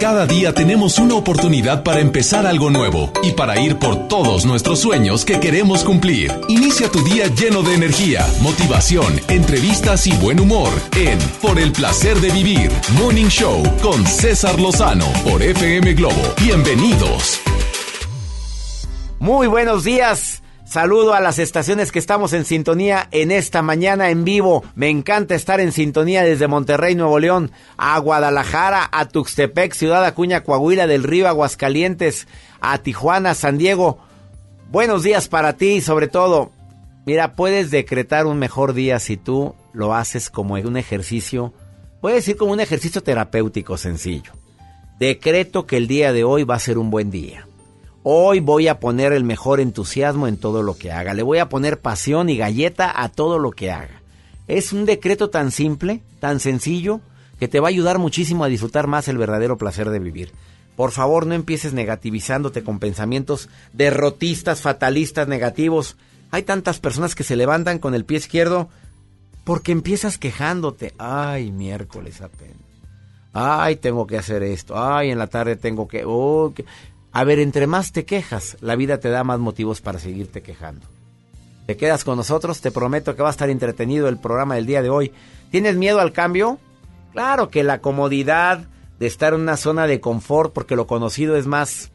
Cada día tenemos una oportunidad para empezar algo nuevo y para ir por todos nuestros sueños que queremos cumplir. Inicia tu día lleno de energía, motivación, entrevistas y buen humor en Por el placer de vivir, Morning Show con César Lozano por FM Globo. Bienvenidos. Muy buenos días. Saludo a las estaciones que estamos en sintonía en esta mañana en vivo. Me encanta estar en sintonía desde Monterrey, Nuevo León, a Guadalajara, a Tuxtepec, Ciudad Acuña, Coahuila del Río, Aguascalientes, a Tijuana, San Diego. Buenos días para ti sobre todo, mira, puedes decretar un mejor día si tú lo haces como un ejercicio, puedes decir como un ejercicio terapéutico sencillo. Decreto que el día de hoy va a ser un buen día. Hoy voy a poner el mejor entusiasmo en todo lo que haga. Le voy a poner pasión y galleta a todo lo que haga. Es un decreto tan simple, tan sencillo, que te va a ayudar muchísimo a disfrutar más el verdadero placer de vivir. Por favor, no empieces negativizándote con pensamientos derrotistas, fatalistas, negativos. Hay tantas personas que se levantan con el pie izquierdo porque empiezas quejándote. Ay, miércoles apenas. Ay, tengo que hacer esto. Ay, en la tarde tengo que... Oh, que... A ver, entre más te quejas, la vida te da más motivos para seguirte quejando. Te quedas con nosotros, te prometo que va a estar entretenido el programa del día de hoy. ¿Tienes miedo al cambio? Claro que la comodidad de estar en una zona de confort, porque lo conocido es más,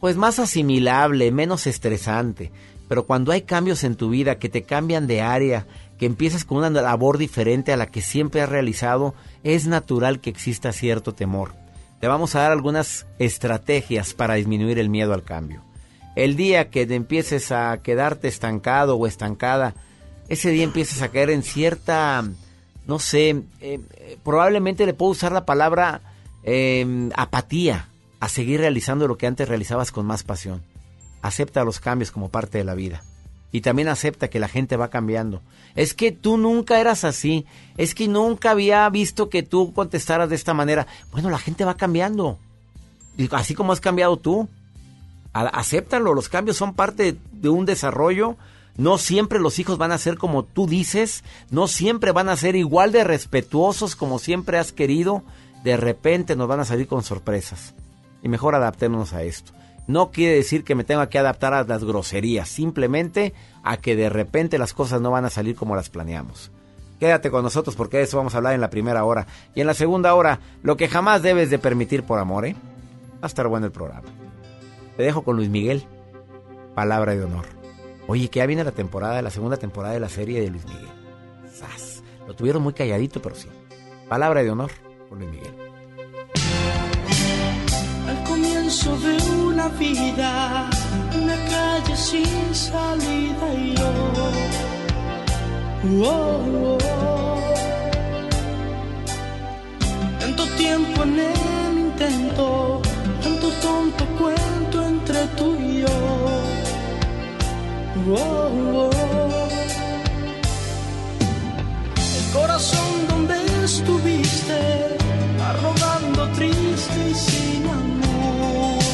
pues más asimilable, menos estresante. Pero cuando hay cambios en tu vida que te cambian de área, que empiezas con una labor diferente a la que siempre has realizado, es natural que exista cierto temor te vamos a dar algunas estrategias para disminuir el miedo al cambio. El día que te empieces a quedarte estancado o estancada, ese día empieces a caer en cierta, no sé, eh, probablemente le puedo usar la palabra em, apatía a seguir realizando lo que antes realizabas con más pasión. Acepta los cambios como parte de la vida y también acepta que la gente va cambiando. Es que tú nunca eras así, es que nunca había visto que tú contestaras de esta manera. Bueno, la gente va cambiando, así como has cambiado tú. Acéptalo, los cambios son parte de un desarrollo. No siempre los hijos van a ser como tú dices, no siempre van a ser igual de respetuosos como siempre has querido. De repente nos van a salir con sorpresas. Y mejor adaptémonos a esto no quiere decir que me tenga que adaptar a las groserías, simplemente a que de repente las cosas no van a salir como las planeamos. Quédate con nosotros porque de eso vamos a hablar en la primera hora. Y en la segunda hora, lo que jamás debes de permitir por amor, ¿eh? Va a estar bueno el programa. Te dejo con Luis Miguel. Palabra de honor. Oye, que ya viene la temporada, la segunda temporada de la serie de Luis Miguel. ¡Sas! Lo tuvieron muy calladito, pero sí. Palabra de honor con Luis Miguel. Al comienzo de una vida, una calle sin salida y yo. Oh, oh. Tanto tiempo en el intento, tanto tonto cuento entre tú y yo. Oh, el corazón donde estuviste, arrogando triste y sin amor.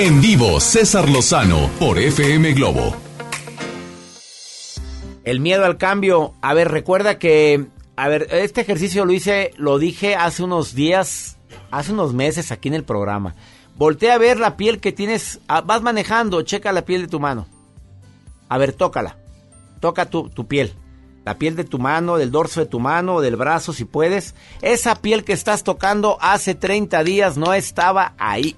En vivo, César Lozano por FM Globo. El miedo al cambio. A ver, recuerda que, a ver, este ejercicio lo hice, lo dije hace unos días, hace unos meses aquí en el programa. Voltea a ver la piel que tienes, vas manejando, checa la piel de tu mano. A ver, tócala. Toca tu, tu piel. La piel de tu mano, del dorso de tu mano, del brazo, si puedes. Esa piel que estás tocando hace 30 días no estaba ahí.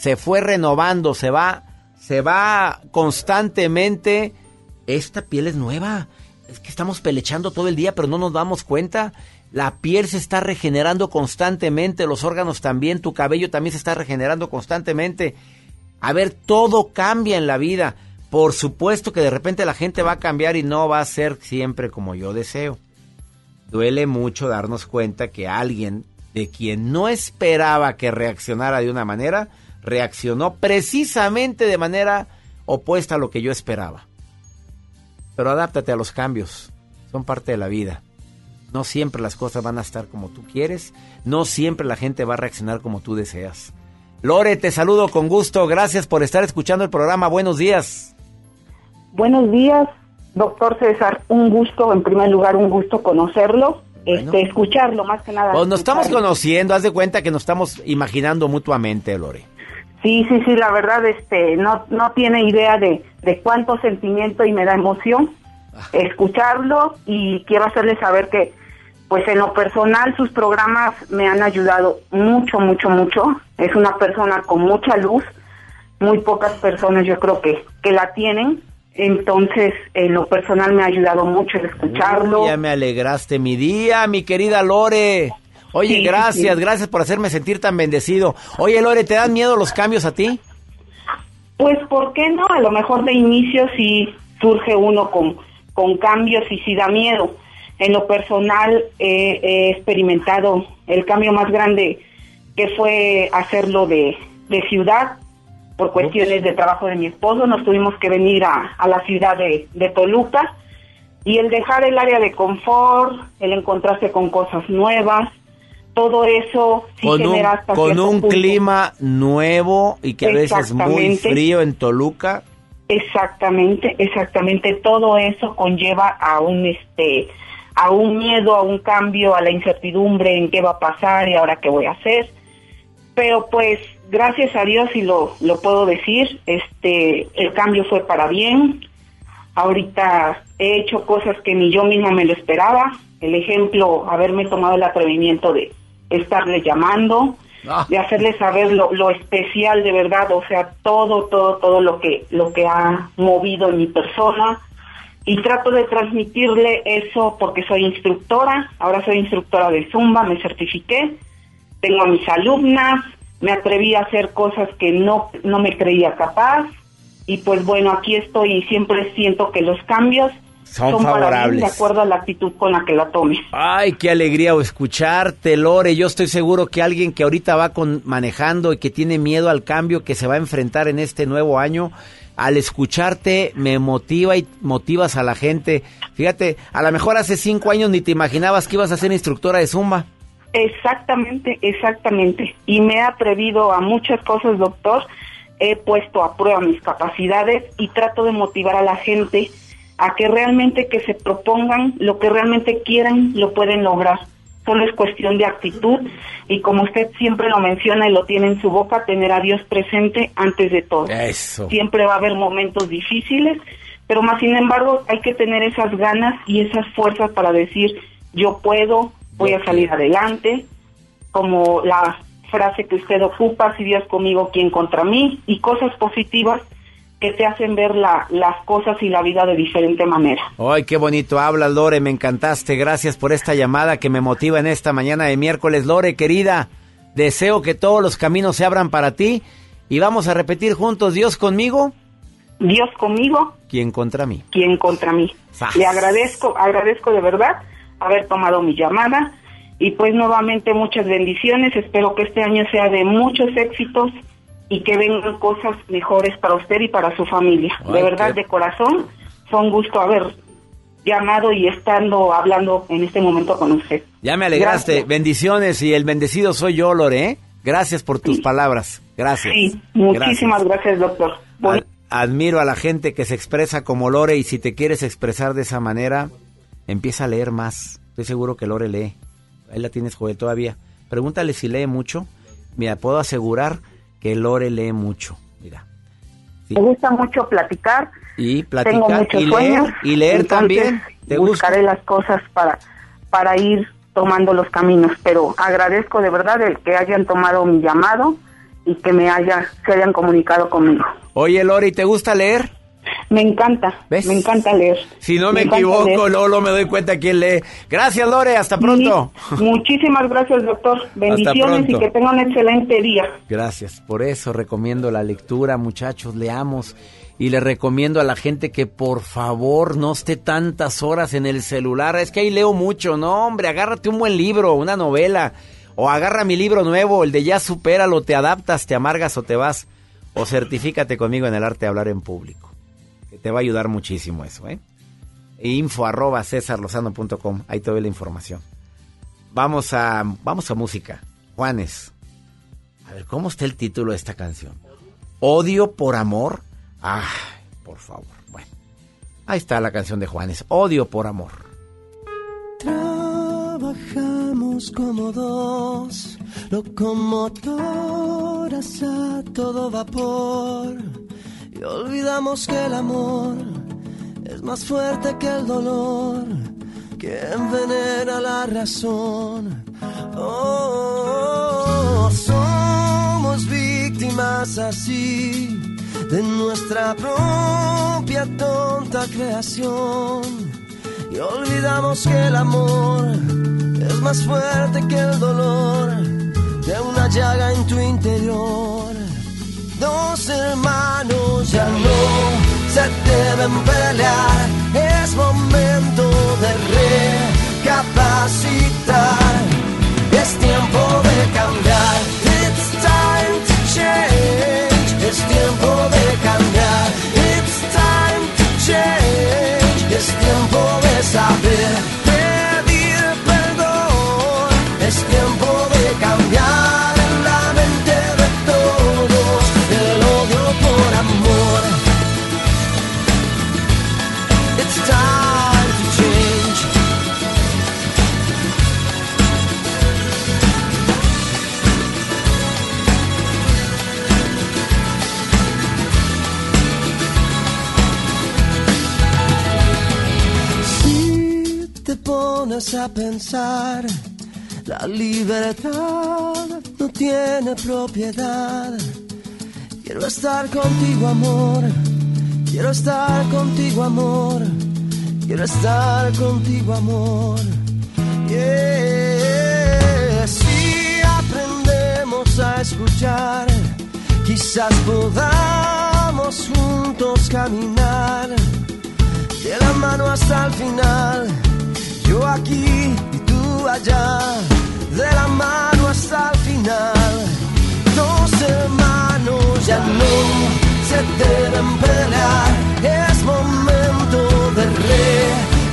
Se fue renovando, se va, se va constantemente. Esta piel es nueva. Es que estamos pelechando todo el día, pero no nos damos cuenta. La piel se está regenerando constantemente, los órganos también, tu cabello también se está regenerando constantemente. A ver, todo cambia en la vida. Por supuesto que de repente la gente va a cambiar y no va a ser siempre como yo deseo. Duele mucho darnos cuenta que alguien de quien no esperaba que reaccionara de una manera, reaccionó precisamente de manera opuesta a lo que yo esperaba. Pero adáptate a los cambios, son parte de la vida. No siempre las cosas van a estar como tú quieres, no siempre la gente va a reaccionar como tú deseas. Lore, te saludo con gusto, gracias por estar escuchando el programa, buenos días. Buenos días, doctor César. Un gusto, en primer lugar, un gusto conocerlo, este, escucharlo más que nada. Pues nos estamos conociendo, haz de cuenta que nos estamos imaginando mutuamente, Lore. Sí, sí, sí, la verdad, este, no, no tiene idea de, de cuánto sentimiento y me da emoción escucharlo y quiero hacerle saber que, pues en lo personal, sus programas me han ayudado mucho, mucho, mucho. Es una persona con mucha luz, muy pocas personas yo creo que, que la tienen. Entonces, en lo personal me ha ayudado mucho el escucharlo. Uy, ya me alegraste mi día, mi querida Lore. Oye, Sí, gracias, sí. gracias por hacerme sentir tan bendecido. Oye, Lore, ¿te dan miedo los cambios a ti? Pues, ¿por qué no? A lo mejor de inicio sí surge uno con, con cambios y sí da miedo. En lo personal eh, he experimentado el cambio más grande que fue hacerlo de, de ciudad por cuestiones de trabajo de mi esposo. Nos tuvimos que venir a, a la ciudad de, de Toluca y el dejar el área de confort, el encontrarse con cosas nuevas, todo eso sí con un, genera hasta con un punto. clima nuevo y que a veces es muy frío en Toluca. Exactamente, exactamente. Todo eso conlleva a un este a un miedo, a un cambio, a la incertidumbre en qué va a pasar y ahora qué voy a hacer. Pero pues gracias a Dios y lo lo puedo decir, este el cambio fue para bien. Ahorita he hecho cosas que ni yo misma me lo esperaba. El ejemplo, haberme tomado el atrevimiento de estarle llamando, Ah. de hacerle saber lo, lo especial de verdad, o sea, todo, todo, todo lo que, lo que ha movido en mi persona. Y trato de transmitirle eso porque soy instructora, ahora soy instructora de Zumba, me certifiqué, tengo a mis alumnas, me atreví a hacer cosas que no, no me creía capaz. Y pues bueno, aquí estoy y siempre siento que los cambios son, favorables. de acuerdo a la actitud con la que la tome. Ay, qué alegría escucharte, Lore. Yo estoy seguro que alguien que ahorita va con, manejando y que tiene miedo al cambio que se va a enfrentar en este nuevo año, al escucharte me motiva y motivas a la gente. Fíjate, a lo mejor hace cinco años ni te imaginabas que ibas a ser instructora de Zumba. Exactamente, exactamente. Y me he atrevido a muchas cosas, doctor. He puesto a prueba mis capacidades y trato de motivar a la gente a que realmente que se propongan lo que realmente quieran, lo pueden lograr. Solo es cuestión de actitud y como usted siempre lo menciona y lo tiene en su boca, tener a Dios presente antes de todo. Eso. Siempre va a haber momentos difíciles, pero más sin embargo hay que tener esas ganas y esas fuerzas para decir yo puedo, voy a salir adelante, como la frase que usted ocupa, si Dios conmigo, ¿quién contra mí? Y cosas positivas que te hacen ver la, las cosas y la vida de diferente manera. Ay, qué bonito hablas, Lore, me encantaste. Gracias por esta llamada que me motiva en esta mañana de miércoles. Lore, querida, deseo que todos los caminos se abran para ti y vamos a repetir juntos, Dios conmigo. Dios conmigo. ¿Quién contra mí? ¿Quién contra mí? Le agradezco, agradezco de verdad haber tomado mi llamada y pues nuevamente muchas bendiciones. Espero que este año sea de muchos éxitos y que vengan cosas mejores para usted y para su familia. de verdad, de corazón, fue un gusto haber llamado y estando hablando en este momento con usted. Ya me alegraste. Bendiciones y el bendecido soy yo, Lore. ¿eh? Gracias por tus palabras. Gracias. Sí, muchísimas gracias, doctor. admiro a la gente que se expresa como Lore y si te quieres expresar de esa manera, empieza a leer más. Estoy seguro que Lore lee. Ahí la tienes, Joel, todavía. Pregúntale si lee mucho. Mira, puedo asegurar que Lore lee mucho. Mira. Me gusta mucho platicar. Y platicar. Tengo muchos y sueños. Leer, y leer también. ¿Te buscaré las cosas para, para ir tomando los caminos. Pero agradezco de verdad el que hayan tomado mi llamado y que me haya, se hayan comunicado conmigo. Oye, Lore, ¿te gusta leer? Me encanta, me encanta leer. Si no me, equivoco, Lolo, me doy cuenta quién lee. Gracias, Lore, hasta pronto. muchísimas gracias, doctor. Bendiciones y que tenga un excelente día. Gracias, por eso recomiendo la lectura, muchachos, leamos. Y le recomiendo a la gente que por favor no esté tantas horas en el celular. Es que ahí leo mucho, no, hombre, agárrate un buen libro, una novela. O agarra mi libro nuevo, el de ya supéralo, te adaptas, te amargas o te vas. O certifícate conmigo en el arte de hablar en público te va a ayudar muchísimo eso, ¿eh? Info arroba cesarlosano.com, ahí te doy la información. Vamos a, vamos a música. Juanes. A ver, ¿cómo está el título de esta canción? ¿Odio por amor? Ah, por favor. Bueno, ahí está la canción de Juanes. Odio por amor. Trabajamos como dos locomotoras a todo vapor y olvidamos que el amor es más fuerte que el dolor, que envenena la razón. Oh, somos víctimas así de nuestra propia tonta creación. Y olvidamos que el amor es más fuerte que el dolor de una llaga en tu interior dos hermanos ya no se deben pelear. Es momento de recapacitar. Es tiempo de cambiar. It's time to change. Es tiempo de cambiar. It's time to change. Es tiempo de saber a pensar, la libertad no tiene propiedad. Quiero estar contigo, amor. Quiero estar contigo, amor. Quiero estar contigo, amor. Si aprendemos a escuchar, quizás podamos juntos caminar de la mano hasta el final. Yo aquí y tú allá, de la mano hasta el final. Dos hermanos ya no se deben pelear, es momento de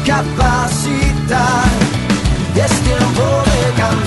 recapacitar. Es tiempo de cambiar.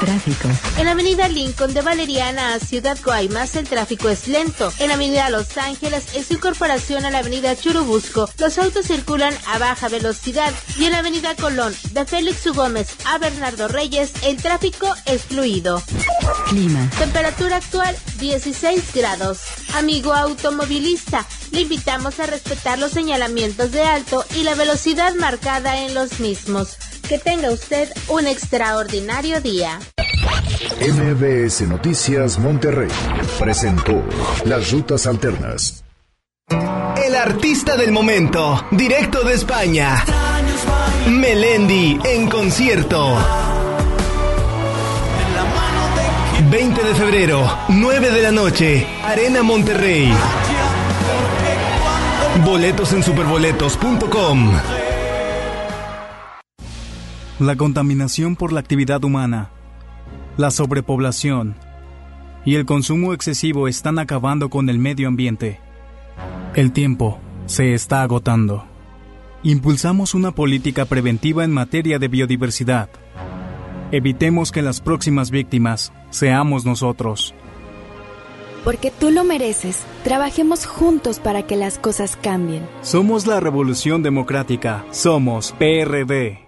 Tráfico. En la avenida Lincoln de Valeriana a Ciudad Guaymas el tráfico es lento. En la avenida Los Ángeles en su incorporación a la avenida Churubusco los autos circulan a baja velocidad y en la avenida Colón de Félix U. Gómez a Bernardo Reyes el tráfico es fluido. Clima. Temperatura actual 16 grados. Amigo automovilista, le invitamos a respetar los señalamientos de alto y la velocidad marcada en los mismos. Que tenga usted un extraordinario día. MBS Noticias Monterrey presentó Las Rutas Alternas. El artista del momento, directo de España. Melendi en concierto. 20 de febrero, 9 de la noche, Arena Monterrey. Boletos en superboletos.com. La contaminación por la actividad humana, la sobrepoblación y el consumo excesivo están acabando con el medio ambiente. El tiempo se está agotando. Impulsamos una política preventiva en materia de biodiversidad. Evitemos que las próximas víctimas seamos nosotros. Porque tú lo mereces. Trabajemos juntos para que las cosas cambien. Somos la Revolución Democrática. Somos PRD.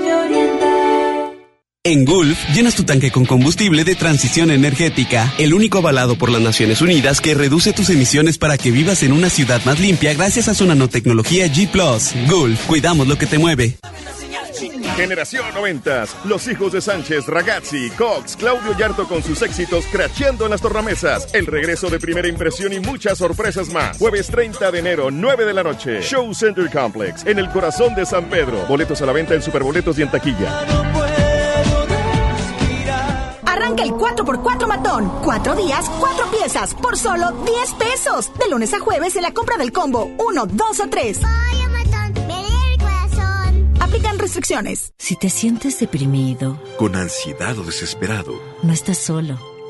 En Gulf, llenas tu tanque con combustible de transición energética, el único avalado por las Naciones Unidas que reduce tus emisiones para que vivas en una ciudad más limpia gracias a su nanotecnología G ⁇ Gulf, cuidamos lo que te mueve. Generación 90, los hijos de Sánchez, Ragazzi, Cox, Claudio Yarto con sus éxitos cracheando en las tornamesas, el regreso de primera impresión y muchas sorpresas más. Jueves 30 de enero, 9 de la noche, Show Center Complex, en el corazón de San Pedro. Boletos a la venta en Superboletos y en taquilla. Arranca el 4x4 matón. Cuatro días, cuatro piezas, por solo 10 pesos. De lunes a jueves en la compra del combo 1, 2 o 3. Aplican restricciones. Si te sientes deprimido, con ansiedad o desesperado, no estás solo.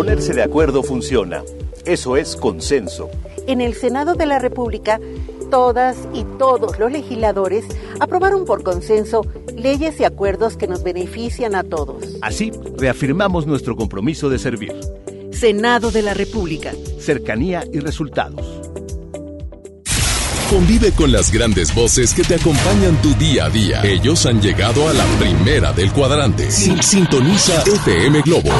Ponerse de acuerdo funciona. Eso es consenso. En el Senado de la República, todas y todos los legisladores aprobaron por consenso leyes y acuerdos que nos benefician a todos. Así, reafirmamos nuestro compromiso de servir. Senado de la República. Cercanía y resultados. Convive con las grandes voces que te acompañan tu día a día. Ellos han llegado a la primera del cuadrante. Sintoniza FM Globo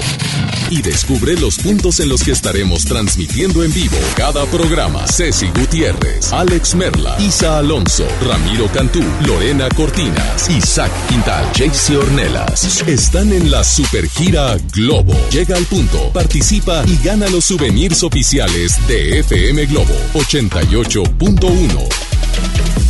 y descubre los puntos en los que estaremos transmitiendo en vivo cada programa. Ceci Gutiérrez, Alex Merla, Isa Alonso, Ramiro Cantú, Lorena Cortinas, Isaac Quintal, Jaycee Ornelas. Están en la Supergira Globo. Llega al punto, participa y gana los souvenirs oficiales de FM Globo 88.1.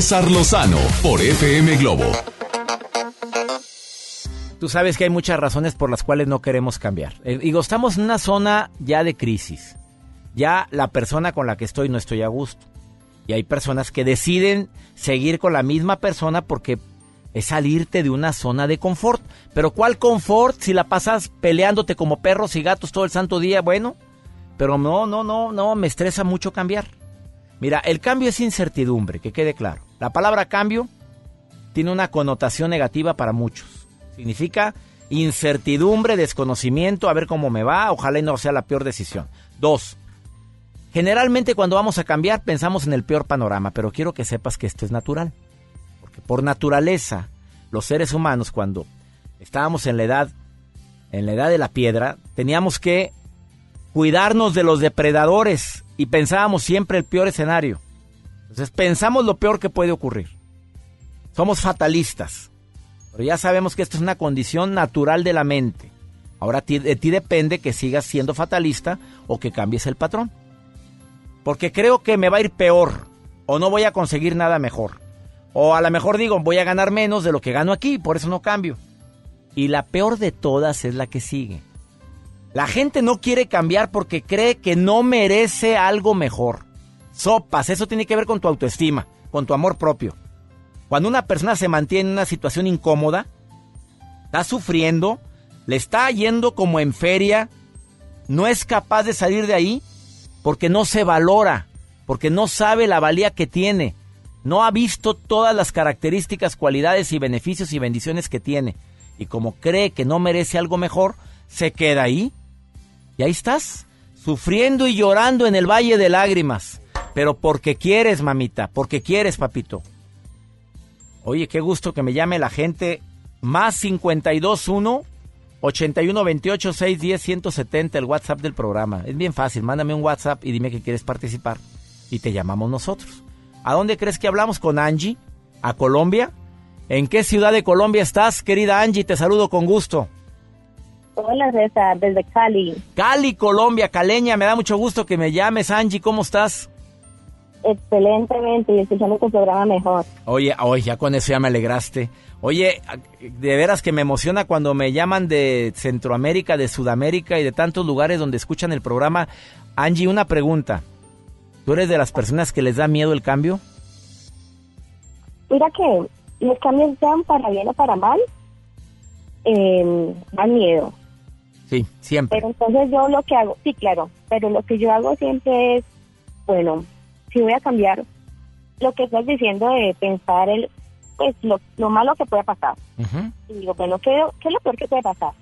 César Lozano por FM Globo. Tú sabes que hay muchas razones por las cuales no queremos cambiar. Eh, digo, estamos en una zona ya de crisis. Ya la persona con la que estoy no estoy a gusto. Y hay personas que deciden seguir con la misma persona porque es salirte de una zona de confort. Pero ¿cuál confort si la pasas peleándote como perros y gatos todo el santo día? Bueno, pero no, no, no, no, me estresa mucho cambiar. Mira, el cambio es incertidumbre, que quede claro. La palabra cambio tiene una connotación negativa para muchos. Significa incertidumbre, desconocimiento, a ver cómo me va, ojalá no sea la peor decisión. Dos, generalmente cuando vamos a cambiar pensamos en el peor panorama, pero quiero que sepas que esto es natural. Porque por naturaleza, los seres humanos cuando estábamos en la edad en la edad de la piedra, teníamos que cuidarnos de los depredadores y pensábamos siempre el peor escenario. Entonces pensamos lo peor que puede ocurrir. Somos fatalistas. Pero ya sabemos que esto es una condición natural de la mente. Ahora de ti depende que sigas siendo fatalista o que cambies el patrón. Porque creo que me va a ir peor o no voy a conseguir nada mejor. O a lo mejor digo, voy a ganar menos de lo que gano aquí, por eso no cambio. Y la peor de todas es la que sigue. La gente no quiere cambiar porque cree que no merece algo mejor. Sopas, eso tiene que ver con tu autoestima, con tu amor propio. Cuando una persona se mantiene en una situación incómoda, está sufriendo, le está yendo como en feria, no es capaz de salir de ahí porque no se valora, porque no sabe la valía que tiene, no ha visto todas las características, cualidades y beneficios y bendiciones que tiene. Y como cree que no merece algo mejor, se queda ahí. Y ahí estás, sufriendo y llorando en el valle de lágrimas. Pero porque quieres, mamita, porque quieres, papito. Oye, qué gusto que me llame la gente. Más 521 8128 610 170, el WhatsApp del programa. Es bien fácil, mándame un WhatsApp y dime que quieres participar. Y te llamamos nosotros. ¿A dónde crees que hablamos con Angie? ¿A Colombia? ¿En qué ciudad de Colombia estás, querida Angie? Te saludo con gusto. Hola, César, desde Cali. Cali, Colombia, caleña. Me da mucho gusto que me llames, Angie. ¿Cómo estás? Excelentemente, y escuchando tu programa mejor. Oye, oye, ya con eso ya me alegraste. Oye, de veras que me emociona cuando me llaman de Centroamérica, de Sudamérica y de tantos lugares donde escuchan el programa. Angie, una pregunta. ¿Tú eres de las personas que les da miedo el cambio? Mira que los cambios sean para bien o para mal, eh, dan miedo. Sí, siempre. Pero entonces yo lo que hago, sí, claro, pero lo que yo hago siempre es, bueno, si voy a cambiar lo que estás diciendo de pensar el pues lo, lo malo que puede pasar. Y digo, bueno, ¿qué, ¿qué, es lo peor que puede pasar?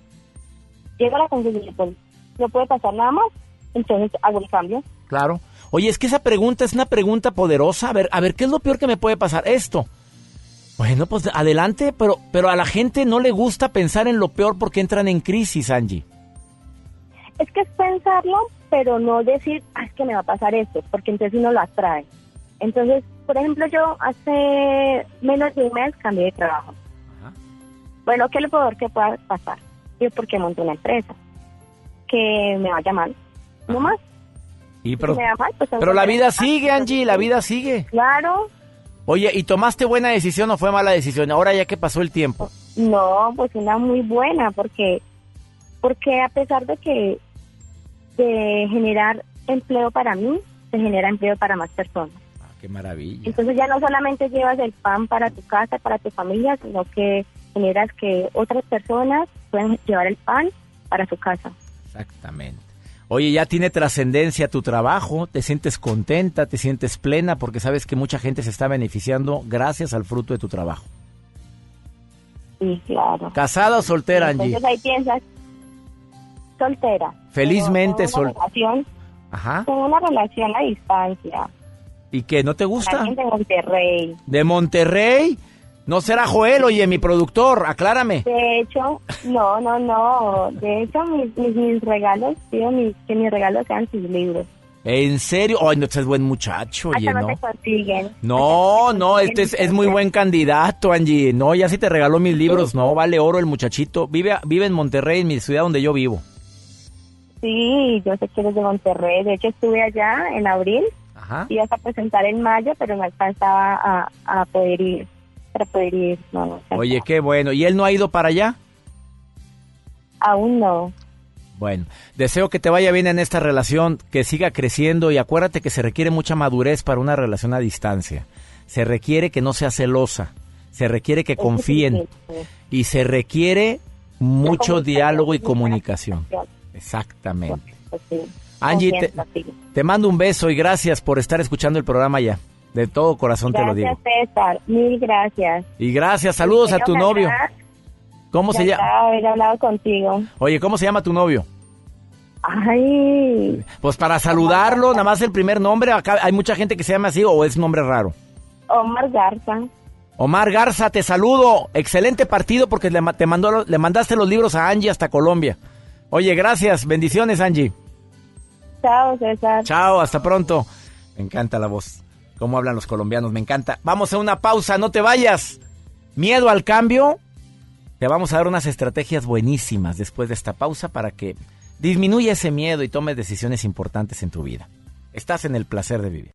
Llego a la conclusión, pues, no puede pasar nada más, entonces hago el cambio. Claro. Oye, es que esa pregunta es una pregunta poderosa. A ver, a ver, ¿qué es lo peor que me puede pasar? Esto. Bueno, pues adelante, pero, pero a la gente no le gusta pensar en lo peor porque entran en crisis, Angie. Es que es pensarlo, pero no decir, ah, es que me va a pasar esto, porque entonces uno lo atrae. Entonces, por ejemplo, yo hace menos de un mes cambié de trabajo. Bueno, ¿qué es lo peor que pueda pasar? Yo porque monté una empresa que me vaya mal, no más. Y pero, pues, pero la vida sigue, Angie, la vida sigue. Claro. Oye, ¿y tomaste buena decisión o fue mala decisión? Ahora ya que pasó el tiempo. No, pues una muy buena, porque porque a pesar de que de generar empleo para mí, se genera empleo para más personas. Ah, qué maravilla. Entonces ya no solamente llevas el pan para tu casa, para tu familia, sino que generas que otras personas puedan llevar el pan para su casa. Exactamente. Oye, ya tiene trascendencia tu trabajo, te sientes contenta, te sientes plena porque sabes que mucha gente se está beneficiando gracias al fruto de tu trabajo. Sí, claro. ¿Casada o soltera, Angie? Entonces ahí piensas, soltera. Felizmente soltera. Ajá. Tengo una relación a distancia. ¿Y qué? ¿No te gusta? De Monterrey. ¿De Monterrey? No será Joel, oye, mi productor, aclárame. De hecho, no, no, no. De hecho, mis, mis, regalos, pido mis, que mis regalos sean sus libros. ¿En serio? Ay, no, este es buen muchacho, oye, ¿no? No, te consiguen. no, no este es, es, muy buen candidato, Angie. No, ya si te regaló mis libros, no, vale oro el muchachito. Vive, vive en Monterrey, en mi ciudad donde yo vivo. Sí, yo sé que eres de Monterrey. De hecho, estuve allá en abril. Ajá. Ibas a presentar en mayo, pero no alcanzaba a, a poder ir para poder ir. No, Oye, qué bueno. ¿Y él no ha ido para allá? Aún no. Bueno, deseo que te vaya bien en esta relación, que siga creciendo y acuérdate que se requiere mucha madurez para una relación a distancia. Se requiere que no sea celosa, se requiere que confíen y se requiere mucho diálogo y comunicación. Exactamente. Angie, te, te, mando un beso y gracias por estar escuchando el programa ya. De todo corazón te lo digo. Gracias, César. Mil gracias. Y gracias, saludos a tu novio. ¿Cómo se llama? haber hablado contigo. Oye, ¿cómo se llama tu novio? Ay, Pues para saludarlo, nada más el primer nombre. Acá hay mucha gente que se llama así o es nombre raro. Omar Garza. Omar Garza, te saludo. Excelente partido porque le, te mandó, le mandaste los libros a Angie hasta Colombia. Oye, gracias. Bendiciones, Angie. Chao, César. Chao, hasta pronto. Me encanta la voz. Cómo hablan los colombianos, me encanta. Vamos a una pausa, no te vayas. Miedo al cambio. Te vamos a dar unas estrategias buenísimas después de esta pausa para que disminuya ese miedo y tomes decisiones importantes en tu vida. Estás en el placer de vivir.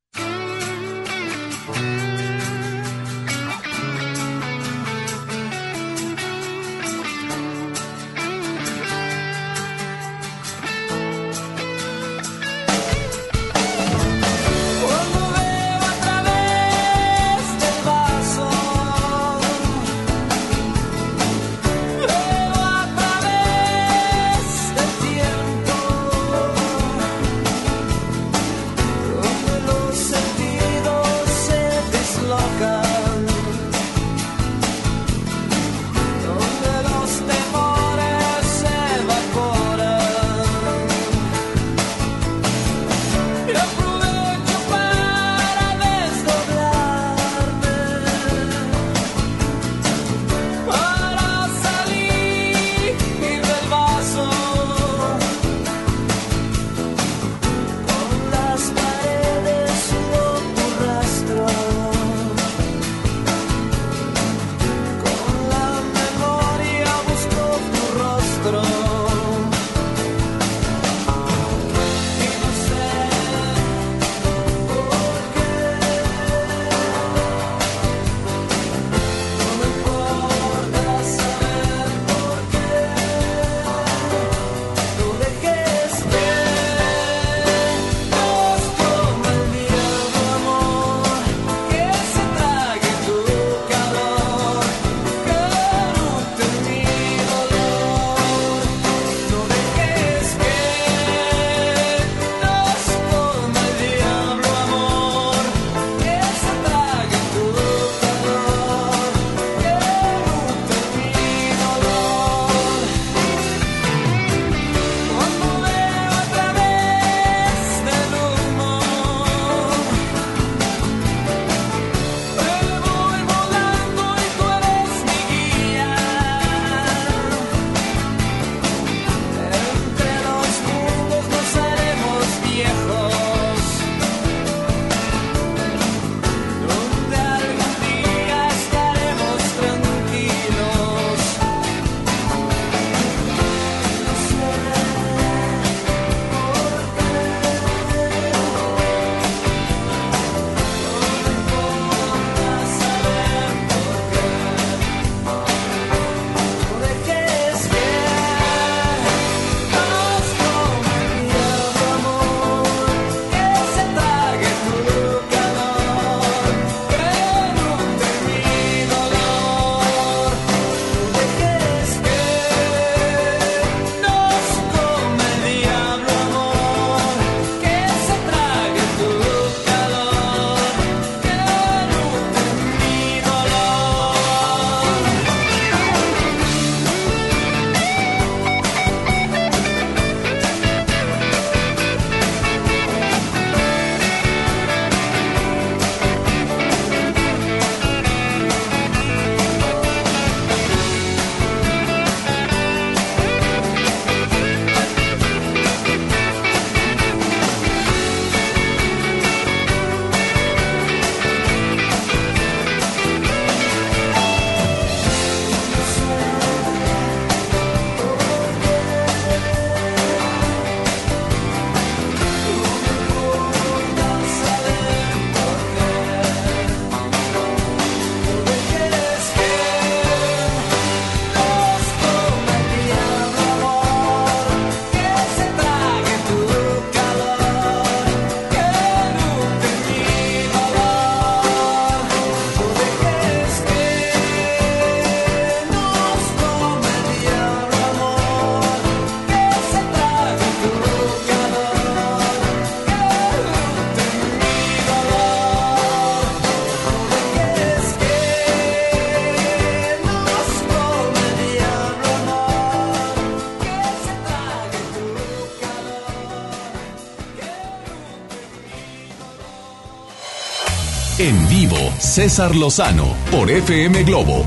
César Lozano por FM Globo.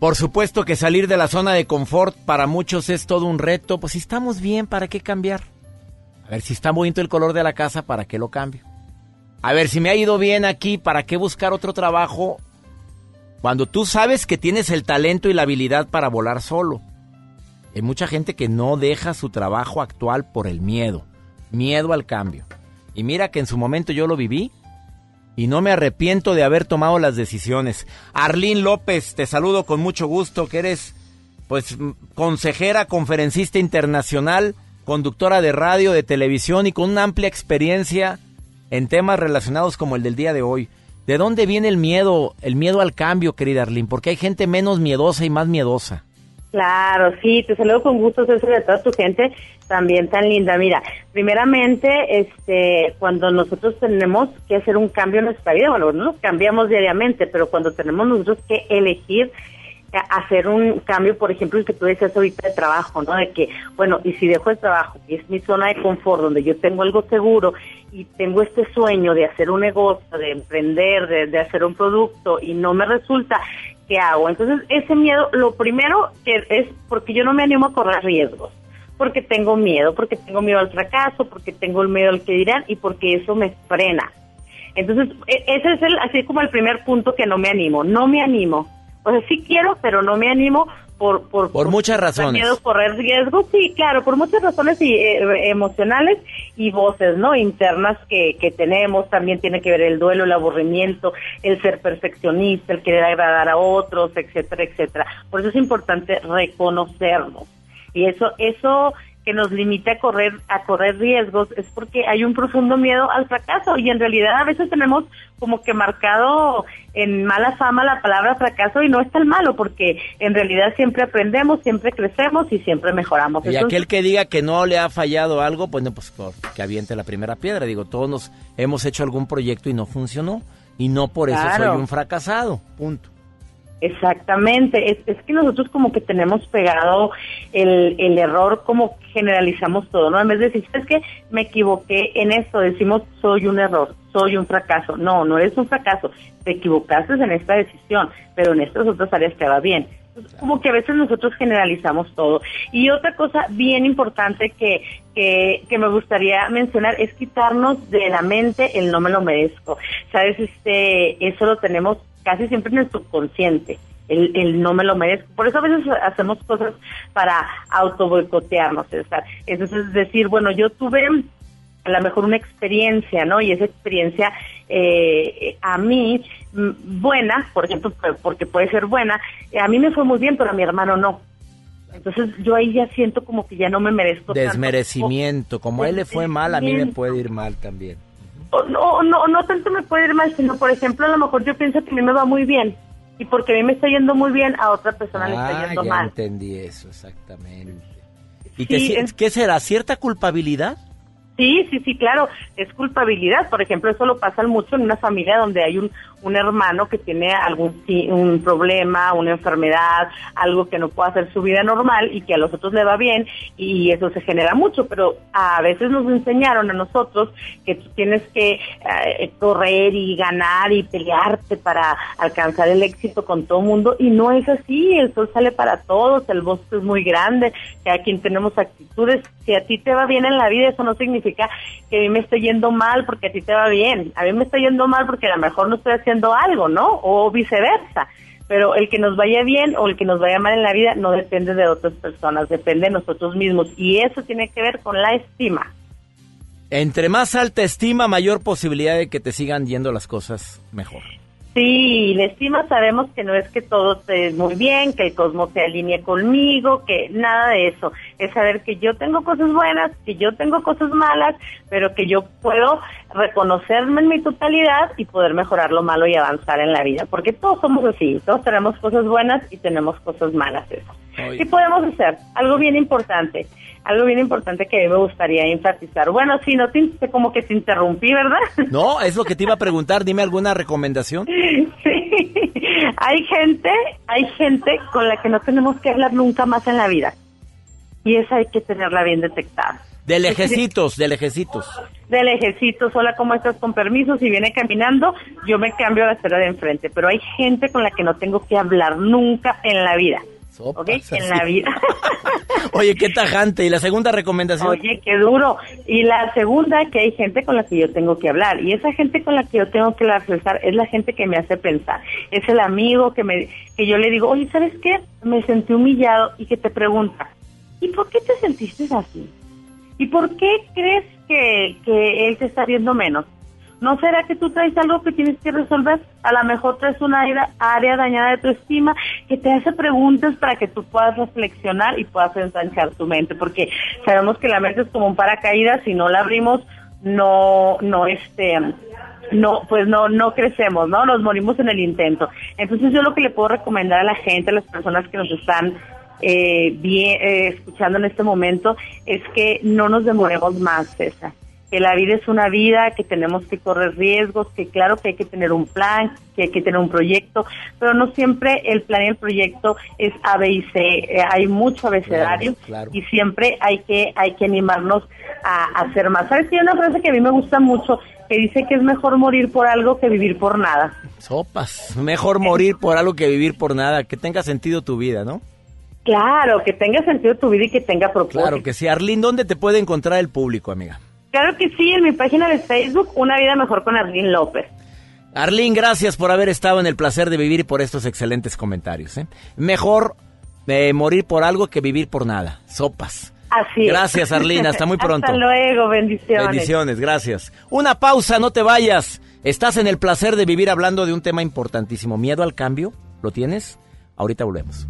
Por supuesto que salir de la zona de confort para muchos es todo un reto. Pues si estamos bien, ¿para qué cambiar? A ver, si está bonito el color de la casa, ¿para qué lo cambio? A ver, si me ha ido bien aquí, ¿para qué buscar otro trabajo? Cuando tú sabes que tienes el talento y la habilidad para volar solo. Hay mucha gente que no deja su trabajo actual por el miedo. Miedo al cambio. Y mira que en su momento yo lo viví y no me arrepiento de haber tomado las decisiones. Arlín López, te saludo con mucho gusto, que eres pues consejera, conferencista internacional, conductora de radio, de televisión y con una amplia experiencia en temas relacionados como el del día de hoy. ¿De dónde viene el miedo, el miedo al cambio, querida Arlín? Porque hay gente menos miedosa y más miedosa. Claro, sí, te saludo con gusto, César, de toda tu gente también tan linda. Mira, primeramente, este, cuando nosotros tenemos que hacer un cambio en nuestra vida, bueno, no cambiamos diariamente, pero cuando tenemos nosotros que elegir eh, hacer un cambio, por ejemplo, el que tú decías ahorita de trabajo, ¿no? De que, bueno, y si dejo el trabajo, y es mi zona de confort, donde yo tengo algo seguro y tengo este sueño de hacer un negocio, de emprender, de, de hacer un producto y no me resulta, ¿qué hago? Entonces, ese miedo, lo primero que es porque yo no me animo a correr riesgos, porque tengo miedo, porque tengo miedo al fracaso, porque tengo el miedo al que dirán y porque eso me frena. Entonces, e, ese es el, así como el primer punto que no me animo, no me animo. O sea, sí quiero, pero no me animo por, por, por muchas razones. Miedo correr riesgos, sí, claro, por muchas razones y, eh, emocionales y voces, ¿no? Internas que, que tenemos, también tiene que ver el duelo, el aburrimiento, el ser perfeccionista, el querer agradar a otros, etcétera, etcétera. Por eso es importante reconocernos. Y eso, eso que nos limita a correr a correr riesgos es porque hay un profundo miedo al fracaso y en realidad a veces tenemos como que marcado en mala fama la palabra fracaso y no es tan malo porque en realidad siempre aprendemos, siempre crecemos y siempre mejoramos. Y aquel que diga que no le ha fallado algo, pues, no, pues que aviente la primera piedra. Digo, todos nos hemos hecho algún proyecto y no funcionó y no por eso soy un fracasado. Punto. Exactamente, es, es, que nosotros como que tenemos pegado el, el error, como generalizamos todo, ¿no? En vez de decir, es que me equivoqué en esto, decimos, soy un error, soy un fracaso. No, no eres un fracaso, te equivocaste en esta decisión, pero en estas otras áreas te va bien. Como que a veces nosotros generalizamos todo. Y otra cosa bien importante que, que, que me gustaría mencionar es quitarnos de la mente el no me lo merezco. Sabes, este, eso lo tenemos casi siempre en el subconsciente. El, el, no me lo merezco. Por eso a veces hacemos cosas para auto boicotearnos. Entonces, decir, bueno, yo tuve a lo mejor una experiencia, ¿no? Y esa experiencia eh, a mí, buena, por ejemplo, porque puede ser buena, a mí me fue muy bien, pero a mi hermano no. Entonces yo ahí ya siento como que ya no me merezco. Desmerecimiento, como a él le fue mal, a mí me puede ir mal también no, no, no tanto me puede ir mal, sino por ejemplo, a lo mejor yo pienso que a mí me va muy bien. Y porque a mí me está yendo muy bien, a otra persona le está yendo ya mal. entendí eso, exactamente. ¿Y qué será? ¿Cierta culpabilidad? Sí, sí, sí, claro, es culpabilidad. Por ejemplo, eso lo pasa mucho en una familia donde hay un, un hermano que tiene algún un problema, una enfermedad, algo que no puede hacer su vida normal y que a los otros le va bien y eso se genera mucho, pero a veces nos enseñaron a nosotros que tú tienes que eh, correr y ganar y pelearte para alcanzar el éxito con todo mundo y no es así, el sol sale para todos, el bosque es muy grande, cada quien tenemos actitudes, si a ti te va bien en la vida eso no significa que a mí me esté yendo mal porque a ti te va bien. A mí me está yendo mal porque a lo mejor no estoy haciendo algo, ¿no? O viceversa. Pero el que nos vaya bien o el que nos vaya mal en la vida no depende de otras personas, depende de nosotros mismos. Y eso tiene que ver con la estima. Entre más alta estima, mayor posibilidad de que te sigan yendo las cosas mejor. Sí, la estima sabemos que no es que todo esté muy bien, que el cosmos se alinee conmigo, que nada de eso. Es saber que yo tengo cosas buenas, que yo tengo cosas malas, pero que yo puedo reconocerme en mi totalidad y poder mejorar lo malo y avanzar en la vida. Porque todos somos así, todos tenemos cosas buenas y tenemos cosas malas. Eso. Sí podemos hacer algo bien importante algo bien importante que me gustaría enfatizar. Bueno, sí, no te, como que te interrumpí, ¿verdad? No, es lo que te iba a preguntar. Dime alguna recomendación. Sí, hay gente, hay gente con la que no tenemos que hablar nunca más en la vida. Y esa hay que tenerla bien detectada. De lejecitos, de lejecitos. De lejecitos, hola, ¿cómo estás? Con permiso, si viene caminando, yo me cambio a la acera de enfrente. Pero hay gente con la que no tengo que hablar nunca en la vida. ¿Ok? En la vida. Oye, qué tajante. ¿Y la segunda recomendación? Oye, qué duro. Y la segunda, que hay gente con la que yo tengo que hablar. Y esa gente con la que yo tengo que hablar es la gente que me hace pensar. Es el amigo que, me, que yo le digo, oye, ¿sabes qué? Me sentí humillado y que te pregunta, ¿y por qué te sentiste así? ¿Y por qué crees que, que él te está viendo menos? ¿No será que tú traes algo que tienes que resolver? A lo mejor traes una área dañada de tu estima que te hace preguntas para que tú puedas reflexionar y puedas ensanchar tu mente, porque sabemos que la mente es como un paracaídas, si no la abrimos, no, no, este, no, pues no, no crecemos, ¿no? Nos morimos en el intento. Entonces yo lo que le puedo recomendar a la gente, a las personas que nos están eh, bien, eh, escuchando en este momento, es que no nos demoremos más, César que la vida es una vida, que tenemos que correr riesgos, que claro que hay que tener un plan, que hay que tener un proyecto, pero no siempre el plan y el proyecto es A, B y C. Eh, hay mucho abecedario y siempre hay que hay que animarnos a, hacer más. ¿Sabes? Hay una frase que a mí me gusta mucho que dice que es mejor morir por algo que vivir por nada. Sopas, mejor morir por algo que vivir por nada, que tenga sentido tu vida, ¿no? Claro, que tenga sentido tu vida y que tenga propósito. Claro que sí. Arlín, ¿dónde te puede encontrar el público, amiga? Claro que sí, en mi página de Facebook, Una Vida Mejor con Arlene López. Arlene, gracias por haber estado en el placer de vivir y por estos excelentes comentarios. ¿eh? Mejor eh, morir por algo que vivir por nada. Sopas. Así Gracias, Arlene. Hasta muy pronto. Hasta luego. Bendiciones. Bendiciones. Gracias. Una pausa, no te vayas. Estás en el placer de vivir hablando de un tema importantísimo. ¿Miedo al cambio? ¿Lo tienes? Ahorita volvemos.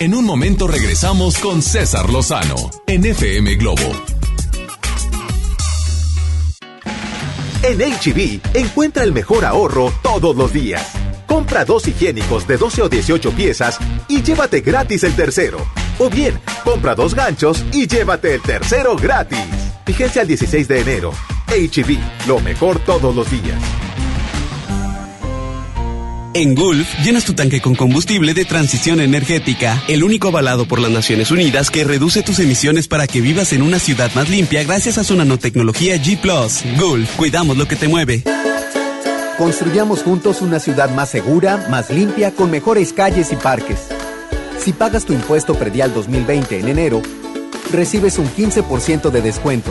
En un momento regresamos con César Lozano en FM Globo. En HB, encuentra el mejor ahorro todos los días. Compra dos higiénicos de 12 o 18 piezas y llévate gratis el tercero. O bien, compra dos ganchos y llévate el tercero gratis. Fíjense al 16 de enero. HB, lo mejor todos los días. En Gulf, llenas tu tanque con combustible de transición energética, el único avalado por las Naciones Unidas que reduce tus emisiones para que vivas en una ciudad más limpia gracias a su nanotecnología G ⁇ Gulf, cuidamos lo que te mueve. Construyamos juntos una ciudad más segura, más limpia, con mejores calles y parques. Si pagas tu impuesto predial 2020 en enero, recibes un 15% de descuento.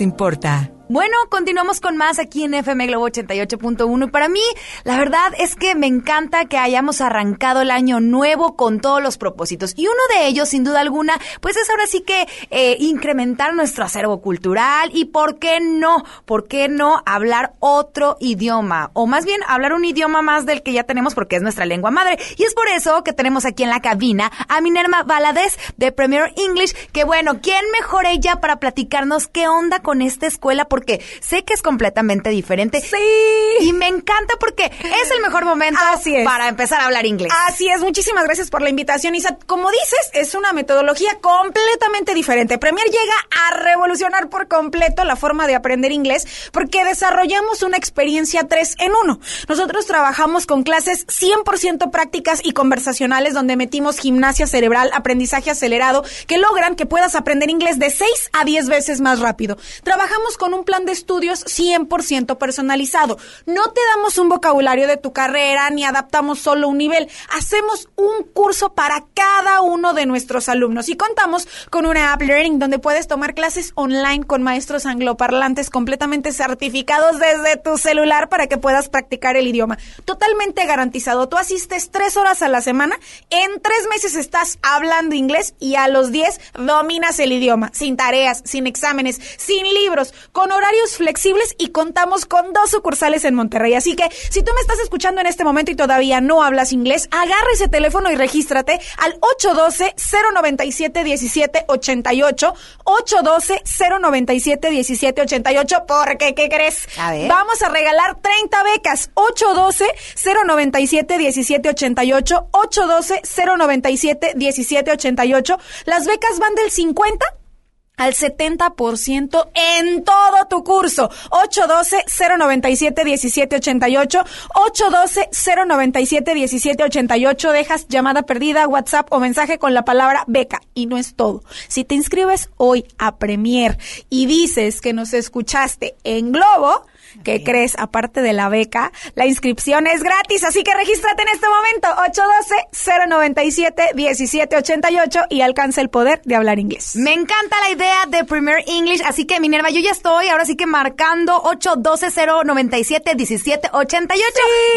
importa. Bueno, continuamos con más aquí en FM Globo 88.1 y para mí la verdad es que me encanta que hayamos arrancado el año nuevo con todos los propósitos. Y uno de ellos sin duda alguna pues es ahora sí que eh, incrementar nuestro acervo cultural y por qué no, por qué no hablar otro idioma o más bien hablar un idioma más del que ya tenemos porque es nuestra lengua madre. Y es por eso que tenemos aquí en la cabina a Minerva Valadez de Premier English que bueno, ¿quién mejor ella para platicarnos qué onda con esta escuela? porque sé que es completamente diferente. Sí. Y me encanta porque es el mejor momento Así es. para empezar a hablar inglés. Así es, muchísimas gracias por la invitación, Isa. Como dices, es una metodología completamente diferente. Premier llega a revolucionar por completo la forma de aprender inglés porque desarrollamos una experiencia 3 en 1. Nosotros trabajamos con clases 100% prácticas y conversacionales donde metimos gimnasia cerebral, aprendizaje acelerado, que logran que puedas aprender inglés de 6 a 10 veces más rápido. Trabajamos con un plan de estudios 100% personalizado. No te damos un vocabulario de tu carrera ni adaptamos solo un nivel. Hacemos un curso para cada uno de nuestros alumnos y contamos con una app learning donde puedes tomar clases online con maestros angloparlantes completamente certificados desde tu celular para que puedas practicar el idioma. Totalmente garantizado. Tú asistes tres horas a la semana, en tres meses estás hablando inglés y a los diez dominas el idioma, sin tareas, sin exámenes, sin libros, con horarios flexibles y contamos con dos sucursales en Monterrey. Así que si tú me estás escuchando en este momento y todavía no hablas inglés, agarra ese teléfono y regístrate al 812-097-1788. 812-097-1788. Porque, ¿qué crees? A ver. Vamos a regalar 30 becas. 812-097-1788. 812-097-1788. Las becas van del 50 al 70% en todo tu curso. 812-097-1788. 812-097-1788. Dejas llamada perdida, WhatsApp o mensaje con la palabra beca. Y no es todo. Si te inscribes hoy a Premier y dices que nos escuchaste en Globo, ¿Qué crees? Aparte de la beca, la inscripción es gratis, así que regístrate en este momento 812-097-1788 y alcanza el poder de hablar inglés. Me encanta la idea de Premier English, así que Minerva, yo ya estoy ahora sí que marcando 812-097-1788.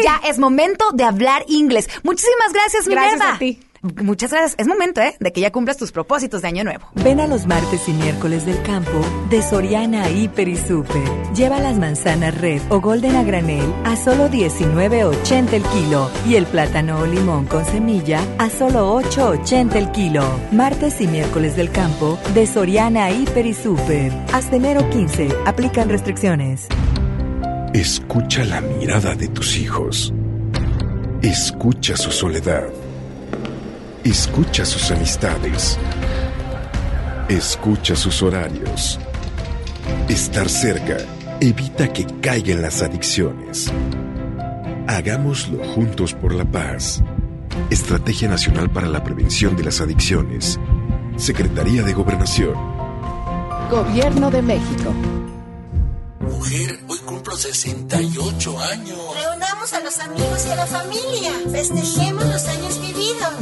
Ya es momento de hablar inglés. Muchísimas gracias, Minerva. Gracias a ti. Muchas gracias. Es momento, ¿eh? De que ya cumplas tus propósitos de año nuevo. Ven a los martes y miércoles del campo de Soriana Hiper y Super. Lleva las manzanas red o golden a granel a solo 19.80 el kilo y el plátano o limón con semilla a solo 8.80 el kilo. Martes y miércoles del campo de Soriana Hiper y Super. Hasta enero 15. Aplican restricciones. Escucha la mirada de tus hijos. Escucha su soledad. Escucha sus amistades. Escucha sus horarios. Estar cerca evita que caigan las adicciones. Hagámoslo juntos por la paz. Estrategia Nacional para la Prevención de las Adicciones. Secretaría de Gobernación. Gobierno de México. Mujer, hoy cumplo 68 años. Reunamos a los amigos y a la familia. Festejemos los años.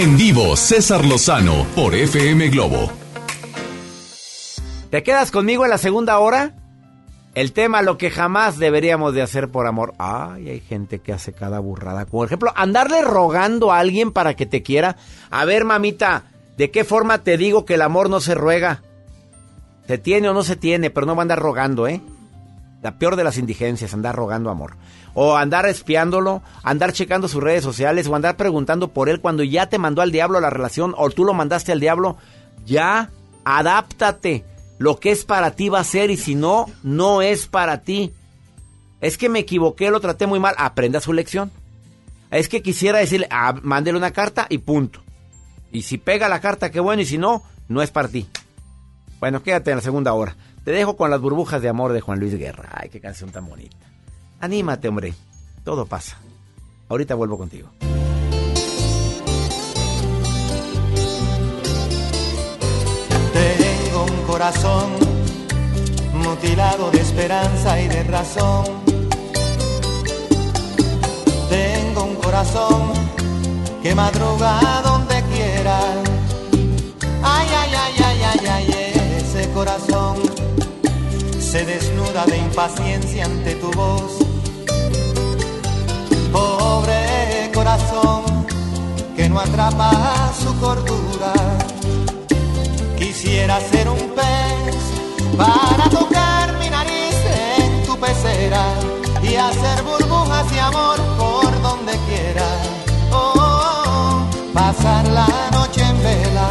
En vivo, César Lozano por FM Globo. ¿Te quedas conmigo en la segunda hora? El tema, lo que jamás deberíamos de hacer por amor. Ay, hay gente que hace cada burrada. Por ejemplo, andarle rogando a alguien para que te quiera. A ver, mamita, ¿de qué forma te digo que el amor no se ruega? Se tiene o no se tiene, pero no va a andar rogando, ¿eh? La peor de las indigencias, andar rogando amor. O andar espiándolo, andar checando sus redes sociales, o andar preguntando por él cuando ya te mandó al diablo la relación, o tú lo mandaste al diablo. Ya, adáptate. Lo que es para ti va a ser, y si no, no es para ti. Es que me equivoqué, lo traté muy mal. Aprenda su lección. Es que quisiera decirle, ah, mándele una carta y punto. Y si pega la carta, qué bueno, y si no, no es para ti. Bueno, quédate en la segunda hora. Te dejo con las burbujas de amor de Juan Luis Guerra. Ay, qué canción tan bonita. Anímate, hombre. Todo pasa. Ahorita vuelvo contigo. Tengo un corazón mutilado de esperanza y de razón. Tengo un corazón que madruga donde quiera. Ay, ay, ay, ay, ay, ay, ese corazón se desnuda de impaciencia ante tu voz. Pobre corazón que no atrapa su cordura. Quisiera ser un pez para tocar mi nariz en tu pecera y hacer burbujas de amor por donde quiera. Oh, pasar la noche en vela,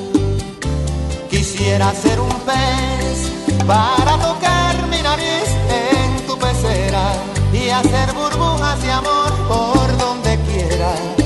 Quisiera ser un pez para tocar mi nariz en tu pecera y hacer burbujas de amor por donde quiera.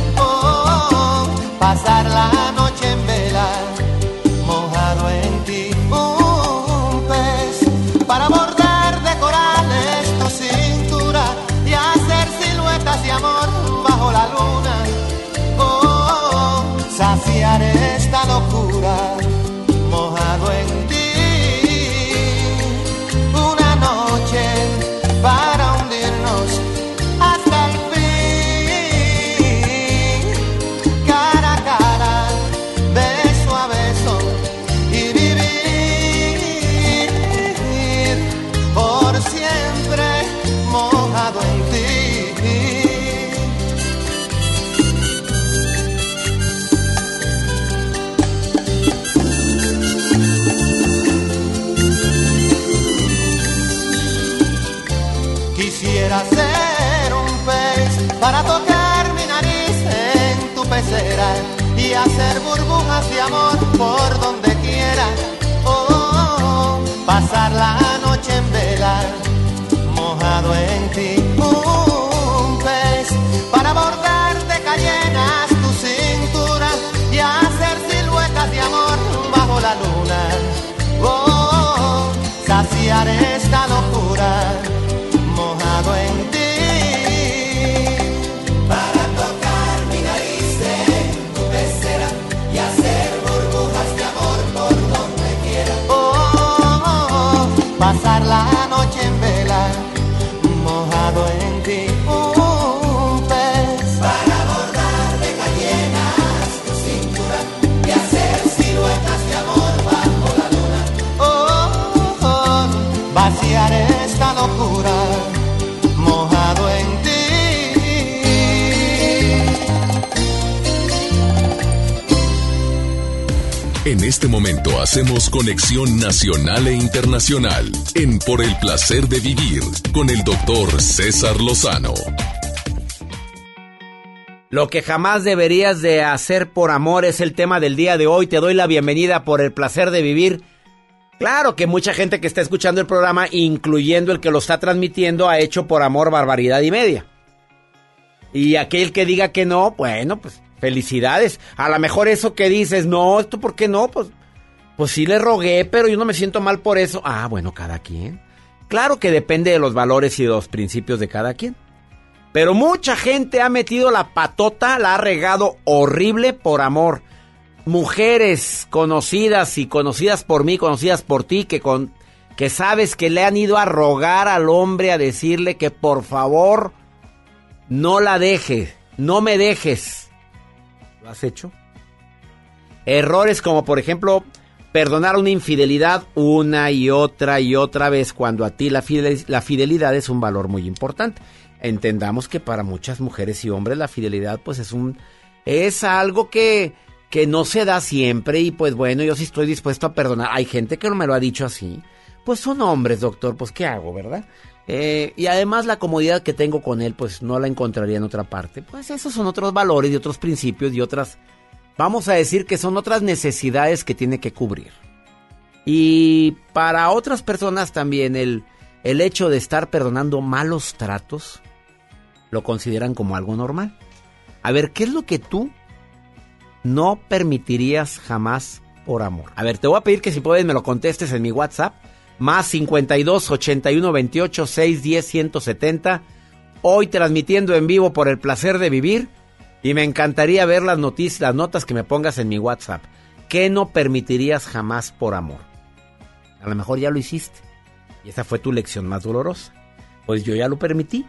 Por donde quiera. Oh, pasar la noche en vela, mojado en ti. Un pez para bordar de cayenas tu cintura y hacer siluetas de amor bajo la luna. Oh, saciar esta locura momento hacemos conexión nacional e internacional en Por el placer de vivir con el doctor César Lozano. Lo que jamás deberías de hacer por amor es el tema del día de hoy. Te doy la bienvenida por el placer de vivir. Claro que mucha gente que está escuchando el programa, incluyendo el que lo está transmitiendo, ha hecho por amor barbaridad y media. Y aquel que diga que no, bueno, pues felicidades. A lo mejor eso que dices, no, esto por qué no, pues, pues sí le rogué, pero yo no me siento mal por eso. Ah, bueno, cada quien. Claro que depende de los valores y de los principios de cada quien. Pero mucha gente ha metido la patota, la ha regado horrible por amor. Mujeres conocidas y conocidas por mí, conocidas por ti, que, con, que sabes que le han ido a rogar al hombre, a decirle que por favor no la dejes, no me dejes. ¿Lo has hecho? Errores como por ejemplo perdonar una infidelidad una y otra y otra vez cuando a ti la, fidel- la fidelidad es un valor muy importante. Entendamos que para muchas mujeres y hombres la fidelidad pues es un es algo que que no se da siempre y pues bueno, yo sí estoy dispuesto a perdonar. Hay gente que no me lo ha dicho así. Pues son hombres, doctor, pues ¿qué hago, verdad? Eh, y además la comodidad que tengo con él, pues no la encontraría en otra parte. Pues esos son otros valores y otros principios y otras, vamos a decir que son otras necesidades que tiene que cubrir. Y para otras personas también el, el hecho de estar perdonando malos tratos lo consideran como algo normal. A ver, ¿qué es lo que tú no permitirías jamás por amor? A ver, te voy a pedir que si puedes me lo contestes en mi WhatsApp. Más 52 81 28 610 170. Hoy transmitiendo en vivo por el placer de vivir. Y me encantaría ver las noticias, las notas que me pongas en mi WhatsApp. ¿Qué no permitirías jamás por amor? A lo mejor ya lo hiciste. Y esa fue tu lección más dolorosa. Pues yo ya lo permití,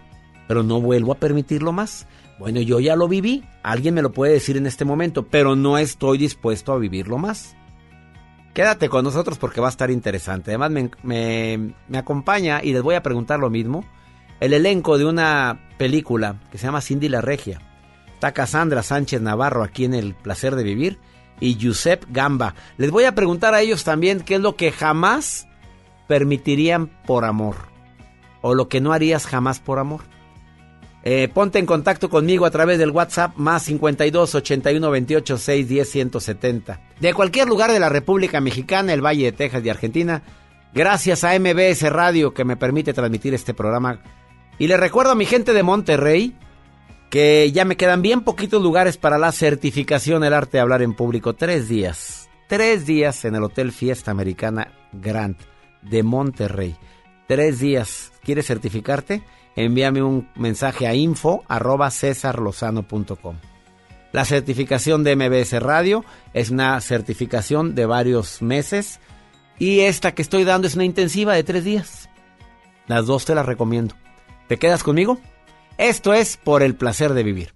pero no vuelvo a permitirlo más. Bueno, yo ya lo viví. Alguien me lo puede decir en este momento, pero no estoy dispuesto a vivirlo más. Quédate con nosotros porque va a estar interesante. Además, me, me- acompaña y les voy a preguntar lo mismo. El elenco de una película que se llama Cindy la Regia. Está Cassandra Sánchez Navarro aquí en El Placer de Vivir y Giuseppe Gamba. Les voy a preguntar a ellos también qué es lo que jamás permitirían por amor o lo que no harías jamás por amor. Eh, ponte en contacto conmigo a través del WhatsApp más 52 81 28 6 10 170. De cualquier lugar de la República Mexicana, el Valle de Texas y Argentina, gracias a MBS Radio que me permite transmitir este programa. Y le recuerdo a mi gente de Monterrey que ya me quedan bien poquitos lugares para la certificación El Arte de Hablar en Público. Tres días. Tres días en el Hotel Fiesta Americana Grant de Monterrey. Tres días. ¿Quieres certificarte? Envíame un mensaje a info. La certificación de MBS Radio es una certificación de varios meses y esta que estoy dando es una intensiva de tres días. Las dos te las recomiendo. ¿Te quedas conmigo? Esto es por el placer de vivir.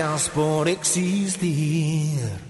Tja, spoor existir.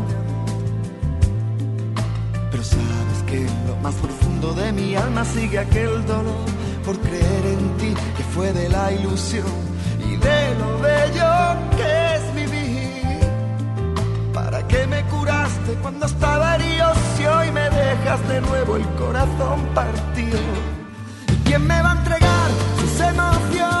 más profundo de mi alma sigue aquel dolor por creer en ti que fue de la ilusión y de lo bello que es vivir. ¿Para qué me curaste cuando estaba herido si hoy me dejas de nuevo el corazón partido? ¿Y quién me va a entregar sus emociones?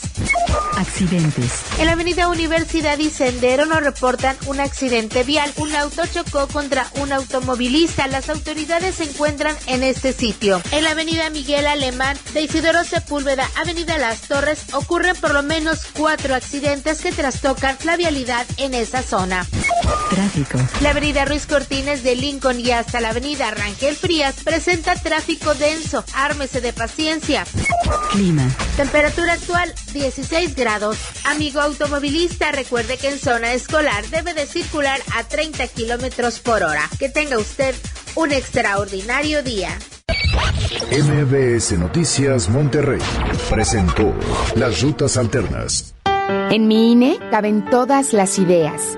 Accidentes. En la avenida Universidad y Sendero nos reportan un accidente vial. Un auto chocó contra un automovilista. Las autoridades se encuentran en este sitio. En la avenida Miguel Alemán de Isidoro Sepúlveda, avenida Las Torres, ocurren por lo menos cuatro accidentes que trastocan la vialidad en esa zona. Tráfico. La avenida Ruiz Cortines de Lincoln y hasta la avenida Rangel Frías presenta tráfico denso. Ármese de paciencia. Clima. Temperatura actual 16 grados. Amigo automovilista, recuerde que en zona escolar debe de circular a 30 kilómetros por hora. Que tenga usted un extraordinario día. MBS Noticias Monterrey presentó Las Rutas Alternas. En mi INE caben todas las ideas,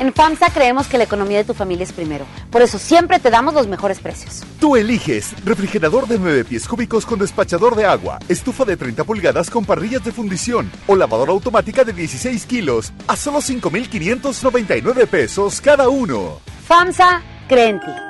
En FAMSA creemos que la economía de tu familia es primero. Por eso siempre te damos los mejores precios. Tú eliges refrigerador de 9 pies cúbicos con despachador de agua, estufa de 30 pulgadas con parrillas de fundición o lavadora automática de 16 kilos a solo 5,599 pesos cada uno. FAMSA cree en ti.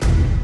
Yeah.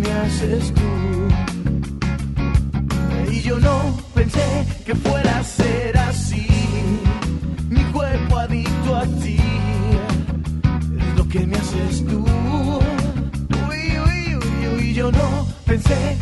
me haces tú. Y yo no pensé que fuera a ser así. Mi cuerpo adicto a ti es lo que me haces tú. Uy, uy, uy, uy, yo no pensé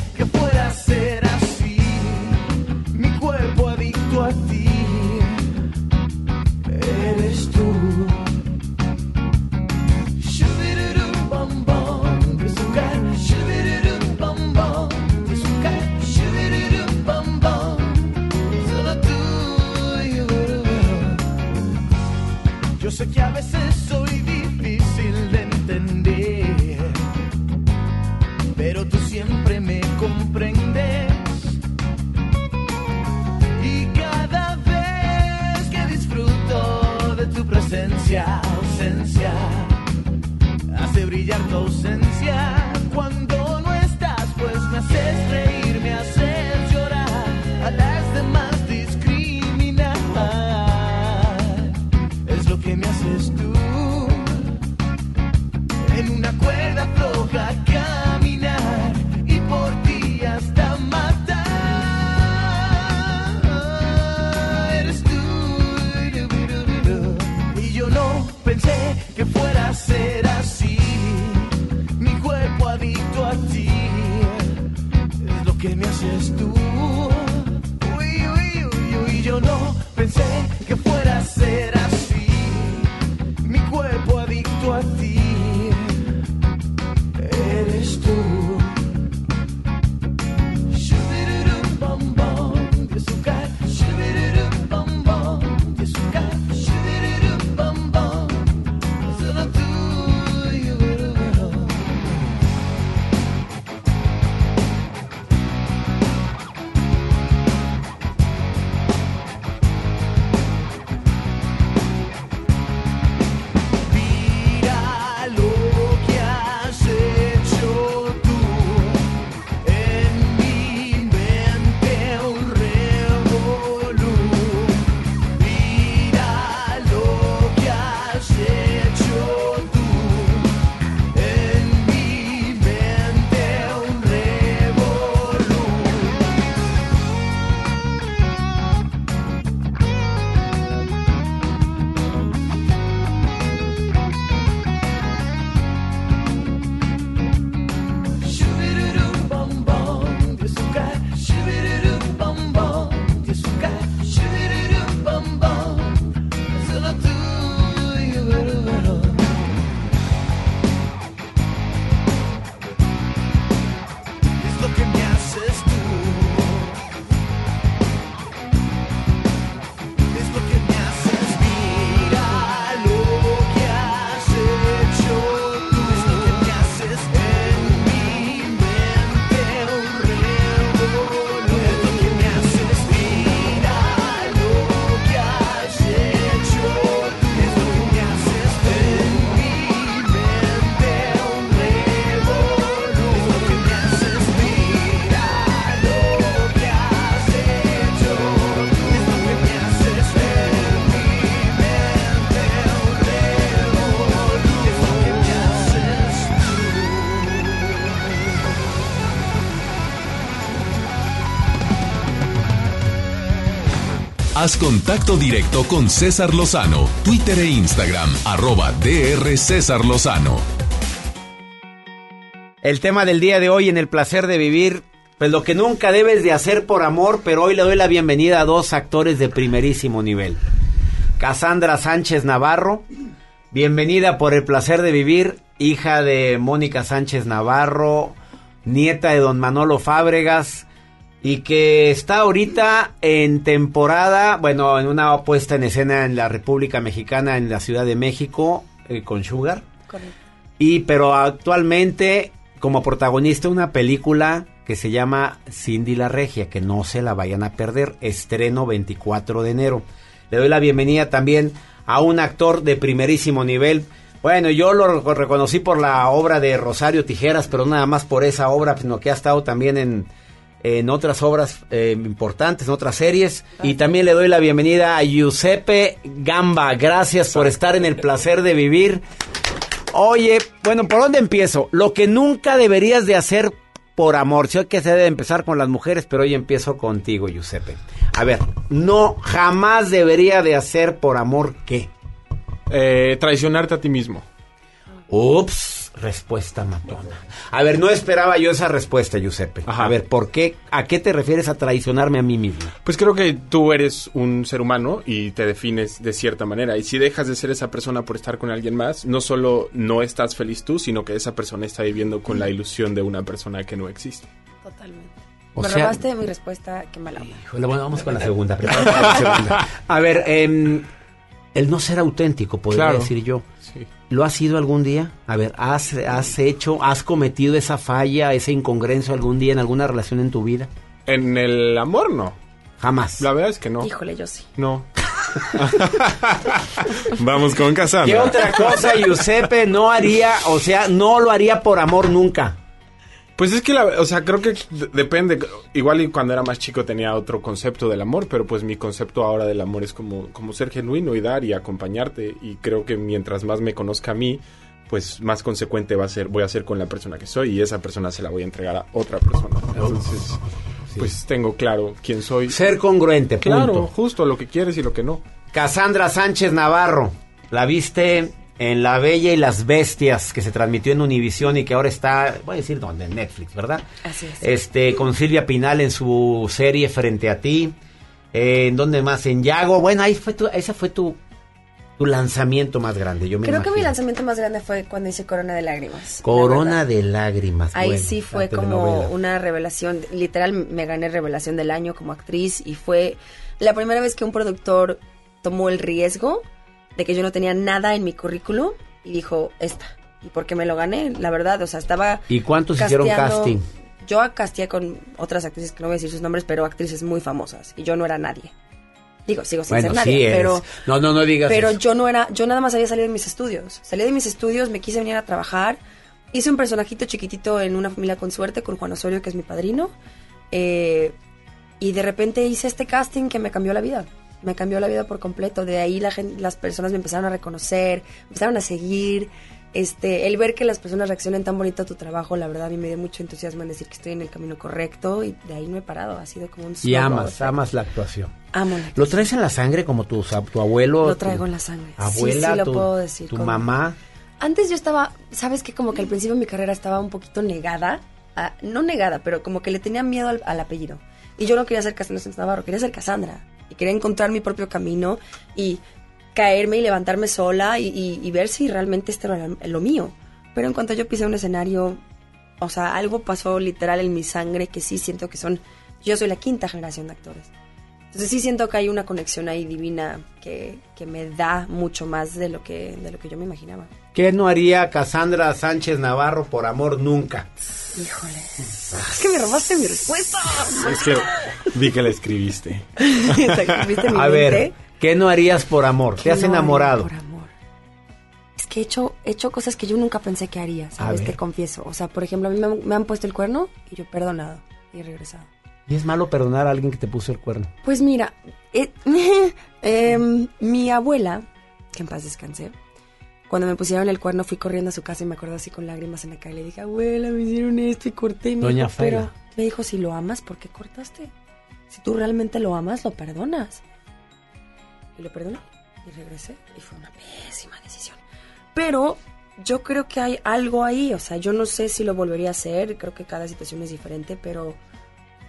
Haz contacto directo con César Lozano, Twitter e Instagram, arroba DR César Lozano. El tema del día de hoy en el placer de vivir, pues lo que nunca debes de hacer por amor, pero hoy le doy la bienvenida a dos actores de primerísimo nivel. Cassandra Sánchez Navarro, bienvenida por el placer de vivir, hija de Mónica Sánchez Navarro, nieta de don Manolo Fábregas, y que está ahorita en temporada, bueno, en una puesta en escena en la República Mexicana, en la Ciudad de México, eh, con Sugar. Y pero actualmente como protagonista una película que se llama Cindy la Regia, que no se la vayan a perder, estreno 24 de enero. Le doy la bienvenida también a un actor de primerísimo nivel. Bueno, yo lo reconocí por la obra de Rosario Tijeras, pero nada más por esa obra, sino que ha estado también en, en otras obras eh, importantes, en otras series. Y también le doy la bienvenida a Giuseppe Gamba. Gracias por estar en el placer de vivir. Oye, bueno, ¿por dónde empiezo? Lo que nunca deberías de hacer por amor. Sé que se debe empezar con las mujeres, pero hoy empiezo contigo, Giuseppe. A ver, no, jamás debería de hacer por amor qué. Eh, traicionarte a ti mismo. Ups, respuesta matona. A ver, no esperaba yo esa respuesta, Giuseppe. A ver, ¿por qué? ¿A qué te refieres a traicionarme a mí mismo? Pues creo que tú eres un ser humano y te defines de cierta manera. Y si dejas de ser esa persona por estar con alguien más, no solo no estás feliz tú, sino que esa persona está viviendo con la ilusión de una persona que no existe. Totalmente. O Me sea- robaste mi respuesta, qué mala onda. Híjole, bueno, vamos con la segunda. la segunda. A ver, em, el no ser auténtico, podría Claro. decir yo. Sí. ¿Lo has sido algún día? A ver, ¿has, ¿has hecho, has cometido esa falla, esa incongruencia algún día en alguna relación en tu vida? En el amor, no. Jamás. La verdad es que no. Híjole, yo sí. No. Vamos con Cassandra. ¿Qué otra cosa Giuseppe no haría, o sea, no lo haría por amor nunca? Pues es que, la, o sea, creo que depende. Igual y cuando era más chico tenía otro concepto del amor, pero pues mi concepto ahora del amor es como, como ser genuino y dar y acompañarte. Y creo que mientras más me conozca a mí, pues más consecuente va a ser, voy a ser con la persona que soy y esa persona se la voy a entregar a otra persona. Entonces, pues tengo claro quién soy. Ser congruente, punto. Claro, justo lo que quieres y lo que no. Cassandra Sánchez Navarro, la viste en La Bella y las Bestias, que se transmitió en Univisión y que ahora está, voy a decir dónde, en Netflix, ¿verdad? Así es. Este, con Silvia Pinal en su serie Frente a ti. Eh, ¿En dónde más? En Yago. Bueno, ahí fue tu, ese fue tu, tu lanzamiento más grande, yo me Creo que mi lanzamiento más grande fue cuando hice Corona de Lágrimas. Corona de lágrimas. Ahí bueno, sí fue como una revelación, literal me gané revelación del año como actriz y fue la primera vez que un productor tomó el riesgo de que yo no tenía nada en mi currículum y dijo, esta. ¿Y por qué me lo gané? La verdad, o sea, estaba... ¿Y cuántos hicieron casteando- casting? Yo casteé con otras actrices que no voy a decir sus nombres, pero actrices muy famosas y yo no era nadie. Digo, sigo sin Bueno, ser nadie, sí pero... No, no, no digas Pero eso. yo no era, yo nada más había salido de mis estudios. Salí de mis estudios, me quise venir a trabajar. Hice un personajito chiquitito en una familia con suerte con Juan Osorio, que es mi padrino. Eh, y de repente hice este casting que me cambió la vida. Me cambió la vida por completo. De ahí la las personas me empezaron a reconocer, empezaron a seguir. Este, el ver que las personas reaccionen tan bonito a tu trabajo, la verdad a mí me dio mucho entusiasmo en decir que estoy en el camino correcto y de ahí no he parado. Ha sido como un Y amas, amas la actuación. Amo la ¿Lo traes en la sangre como tu, tu abuelo? Lo tu traigo en la sangre. Sí, Abuela, sí, lo tu, puedo decir tu mamá. Antes yo estaba, sabes que como que al principio de mi carrera estaba un poquito negada, a- no negada, pero como que le tenía miedo al, al apellido. Y yo no quería ser Sánchez Navarro, quería ser Cassandra. Y quería encontrar mi propio camino y caerme y levantarme sola y, ver si realmente esto era lo mío. Pero en cuanto yo pisé un escenario, o sea, algo pasó literal en mi sangre que sí siento que son, yo soy la quinta generación de actores. Entonces sí siento que hay una conexión ahí divina que, que me da mucho más de lo que, de lo que yo me imaginaba. ¿Qué no haría Cassandra Sánchez Navarro por amor nunca? Híjole. Es que me robaste mi respuesta. Es que vi que la escribiste. ¿Viste mi A mente? ver, ¿qué no harías por amor? ¿Te ¿Qué has no enamorado? por amor? Es que he hecho, he hecho cosas que yo nunca pensé que haría, ¿sabes? Te confieso. O sea, por ejemplo, a mí me han, me han puesto el cuerno y yo he perdonado y he regresado. ¿Y es malo perdonar a alguien que te puso el cuerno? Pues mira, eh, em, mi abuela, que en paz descanse, cuando me pusieron el cuerno fui corriendo a su casa y me acuerdo así con lágrimas en la cara y le dije, abuela, me hicieron esto y corté. Y me Doña dijo, pero Fela. me dijo, si lo amas, ¿por qué cortaste? Si tú realmente lo amas, lo perdonas. y lo perdoné y regresé y fue una pésima decisión. Pero yo creo que hay algo ahí, o sea, yo no sé si lo volvería a hacer, creo que cada situación es diferente, pero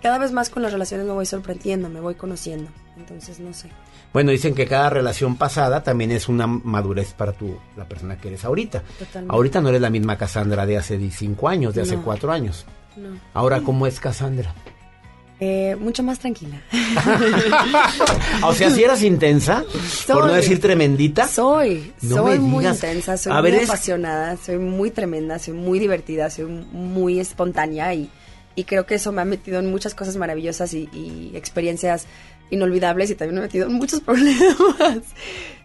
cada vez más con las relaciones me voy sorprendiendo, me voy conociendo, entonces no sé. Bueno, dicen que cada relación pasada también es una madurez para tu, la persona que eres ahorita. Totalmente. Ahorita no eres la misma Cassandra de hace 5 años, de hace. 4 años. No. Ahora, ¿cómo es Cassandra? Eh, mucho más tranquila. O sea, si eras intensa, por no Soy. decir tremendita. Soy, No soy muy intensa, soy A muy ver, es- apasionada, soy muy tremenda, soy muy divertida, soy muy espontánea y, y creo que eso me ha metido en muchas cosas maravillosas y, y experiencias inolvidables y también me ha metido en muchos problemas.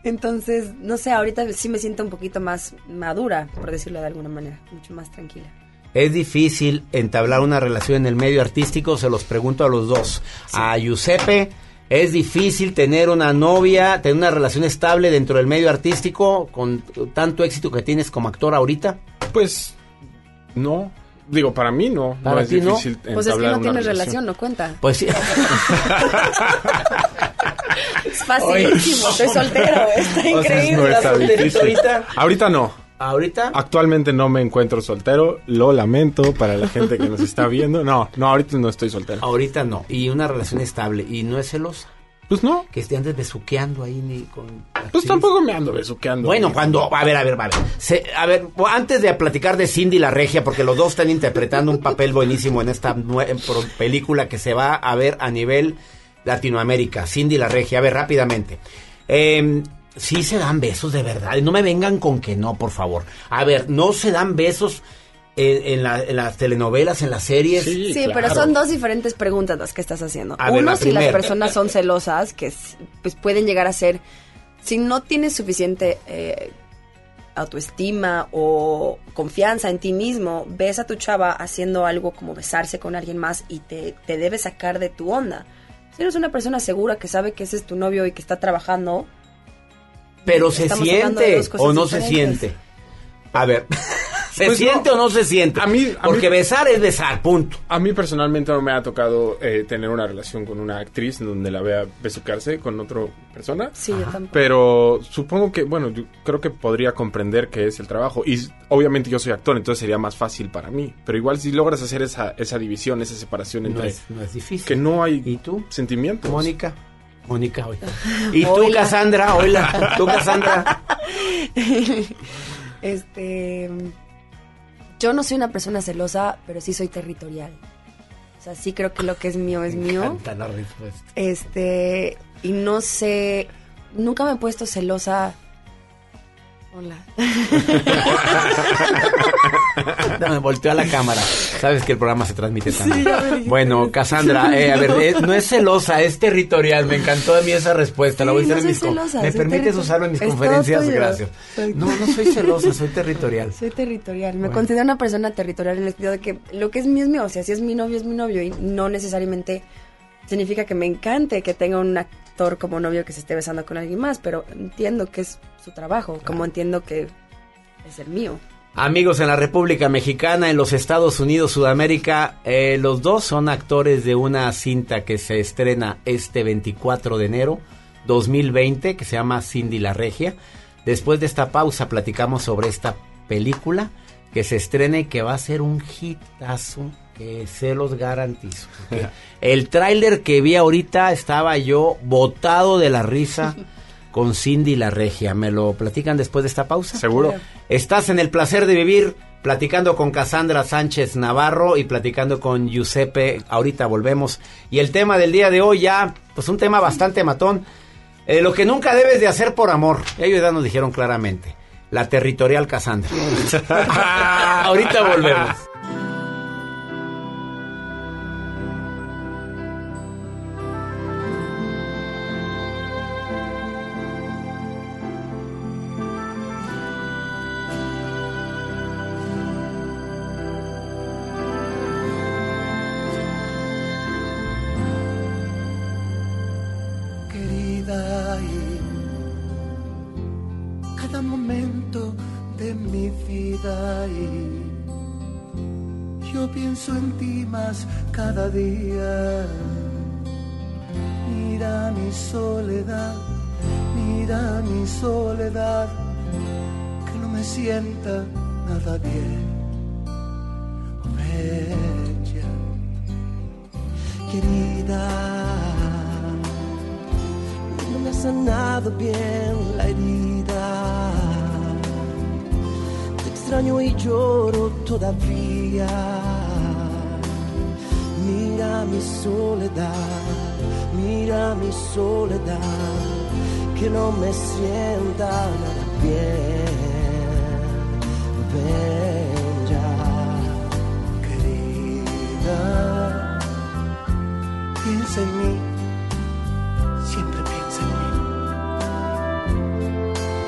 Entonces, no sé, ahorita sí me siento un poquito más madura, por decirlo de alguna manera, mucho más tranquila. Es difícil entablar una relación en el medio artístico, se los pregunto a los dos. A Giuseppe, ¿es difícil tener una novia, tener una relación estable dentro del medio artístico con tanto éxito que tienes como actor ahorita? Pues no. Digo, para mí no. Para no es ti no. difícil Pues es que no tienes relación, no cuenta. Pues sí. Es facilísimo, estoy soltero, está O sea, increíble. no está ¿Estás solterito difícil. ahorita? Ahorita no. ¿Ahorita? Actualmente no me encuentro soltero. Lo lamento para la gente que nos está viendo. No, no, ahorita no estoy soltero. Ahorita no. Y una relación estable. ¿Y no es celosa? Pues no. Que esté antes besuqueando ahí ni con... Pues tampoco me ando besuqueando. Bueno, cuando... A ver, a ver, a ver. Se- a ver, antes de platicar de Cindy la Regia, porque los dos están interpretando un papel buenísimo en esta película que se va a ver a nivel Latinoamérica. Cindy la Regia. A ver, rápidamente. Eh, sí se dan besos de verdad. No me vengan con que no, por favor. A ver, no se dan besos en, en la- en las telenovelas, en las series. Sí, pero son dos diferentes preguntas las que estás haciendo. A ver, Uno, la si las primera. personas son celosas, que pues pueden llegar a ser, si no tienes suficiente eh, autoestima o confianza en ti mismo, ves a tu chava haciendo algo como besarse con alguien más y te, te debe sacar de tu onda. Si eres una persona segura que sabe que ese es tu novio y que está trabajando, Pero se siente o no se diferentes. siente. A ver, ¿se Pues siente no. o no se siente? A mí, a Porque mí- besar es besar, punto. A mí personalmente no me ha tocado eh, tener una relación con una actriz en donde la vea besucarse con otra persona. sí, yo tampoco. Pero supongo que, bueno, yo creo que podría comprender que es el trabajo. Y obviamente yo soy actor, entonces sería más fácil para mí. Pero igual si logras hacer esa, esa división, esa separación No entre... es, no es difícil. Que no hay ¿Y tú? sentimientos. Mónica. Mónica, hoy. ¿Y tú, Hola. Cassandra? Hola. ¿Tú, Cassandra? este. Yo no soy una persona celosa, pero sí soy territorial. O sea, sí creo que lo que es mío es Me mío. la respuesta. Este. Y no sé. Nunca me he puesto celosa. Hola. Me volteó a la cámara. Sabes que el programa se transmite también. dijiste. bueno, Cassandra, eh, a ver, eh, no es celosa, es territorial. Me encantó a mí esa respuesta. la voy a Sí, no en mis con- celosa, ¿Me permites usarlo en mis Es conferencias? Gracias. No, no soy celosa, soy territorial. Soy territorial. Me Bueno. considero una persona territorial en el sentido de que lo que es mío es mío. O sea, si es mi novio, es mi novio. Y no necesariamente significa que me encante que tenga un actor como novio que se esté besando con alguien más. Pero entiendo que es su trabajo. Como entiendo que es el mío. Amigos en la República Mexicana, en los Estados Unidos, Sudamérica, eh, los dos son actores de una cinta que se estrena este 24 de enero 2020, que se llama Cindy la Regia. Después de esta pausa platicamos sobre esta película que se estrena y que va a ser un hitazo, que se los garantizo. El tráiler que vi ahorita estaba yo botado de la risa con Cindy la Regia. ¿Me lo platican después de esta pausa? Seguro. Estás en el placer de vivir platicando con Cassandra Sánchez Navarro y platicando con Giuseppe. Ahorita volvemos. Y el tema del día de hoy ya, pues un tema bastante matón. Eh, lo que nunca debes de hacer por amor. Ellos ya nos dijeron claramente. La territorial Cassandra. Ahorita volvemos. Cada día mira mi soledad mi Mira mi soledad, que no me sienta nada bien. Oh, bella, querida, no me ha sanado bien la herida. Te extraño y lloro todavía. Mira mi soledad, mira mi soledad, que no me sienta nada bien. Ven ya, querida, piensa en mí, siempre piensa en mí.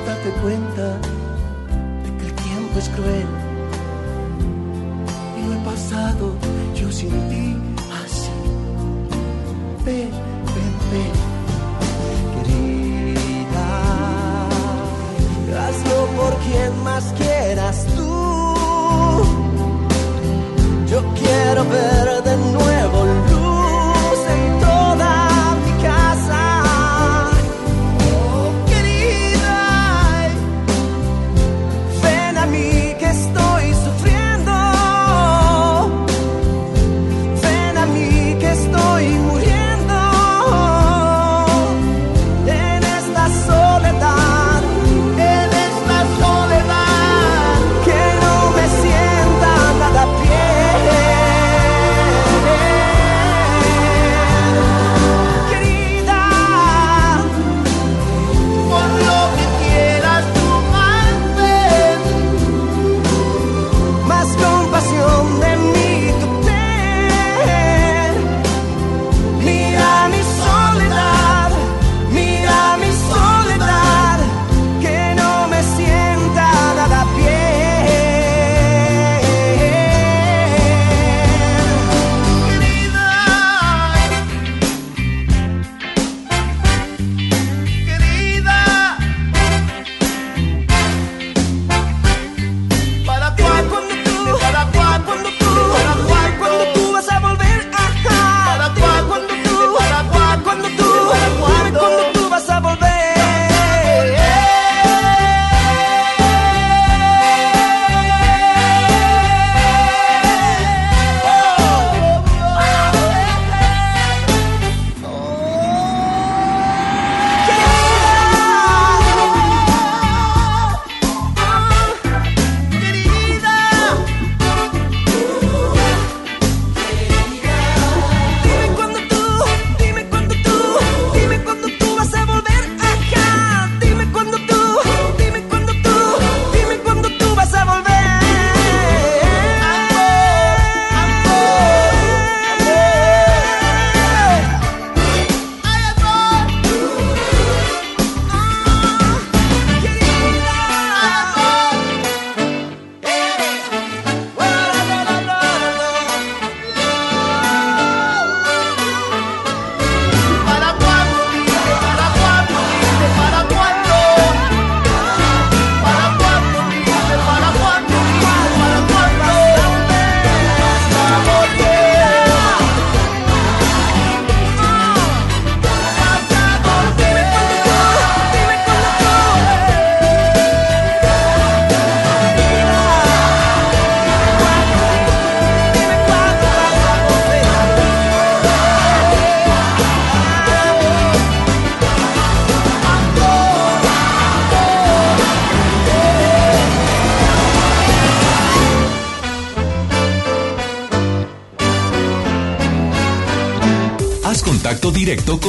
Date cuenta de que el tiempo es cruel y lo he pasado yo sin ti. Ven, ven, querida, hazlo por quien más quieras tú. Yo quiero ver de nuevo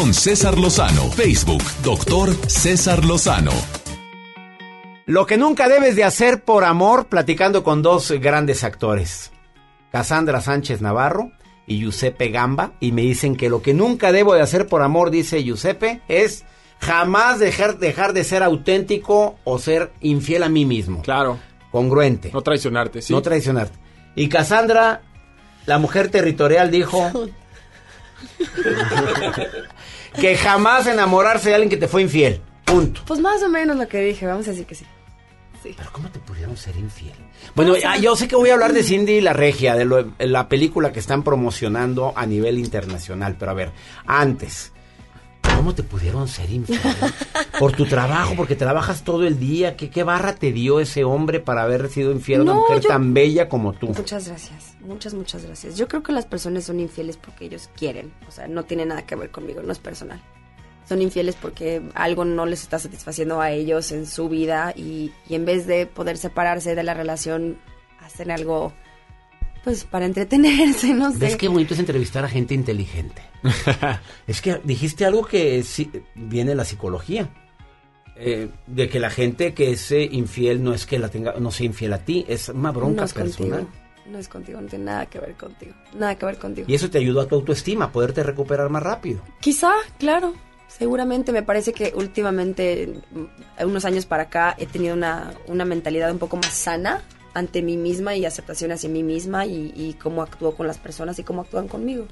con César Lozano. Facebook, doctor César Lozano. Lo que nunca debes de hacer por amor, platicando con dos grandes actores, Cassandra Sánchez Navarro y Giuseppe Gamba, y me dicen que lo que nunca debo de hacer por amor, dice Giuseppe, es jamás dejar, dejar de ser auténtico o ser infiel a mí mismo. Claro. Congruente. No traicionarte, sí. No traicionarte. Y Cassandra, la mujer territorial, dijo que jamás enamorarse de alguien que te fue infiel. Punto. Pues más o menos lo que dije, vamos a decir que sí. Pero ¿cómo te pudieron ser infiel? Bueno, ah, yo sé que voy a hablar de Cindy y la Regia, de lo- la película que están promocionando a nivel internacional, pero a ver, antes, ¿Cómo te pudieron ser infiel? Por tu trabajo, porque trabajas todo el día. ¿Qué, qué barra te dio ese hombre para haber sido infiel a una No, mujer yo- tan bella como tú? Muchas gracias, muchas, muchas gracias. Yo creo que las personas son infieles porque ellos quieren, o sea, no tiene nada que ver conmigo, no es personal. Son infieles porque algo no les está satisfaciendo a ellos en su vida y, y en vez de poder separarse de la relación, hacen algo, pues, para entretenerse, no sé. ¿Ves qué bonito es entrevistar a gente inteligente? es que dijiste algo que sí, viene de la psicología. Eh, de que la gente que es eh, infiel no es que la tenga, no sea infiel a ti, es una bronca no es personal. contigo, no es contigo, no tiene nada que ver contigo, nada que ver contigo. Y eso te ayudó a tu autoestima, a poderte recuperar más rápido. Quizá, claro. Seguramente me parece que últimamente, mm, unos años para acá, he tenido una, una mentalidad un poco más sana ante mí misma y aceptación hacia mí misma y, y cómo actúo con las personas y cómo actúan conmigo.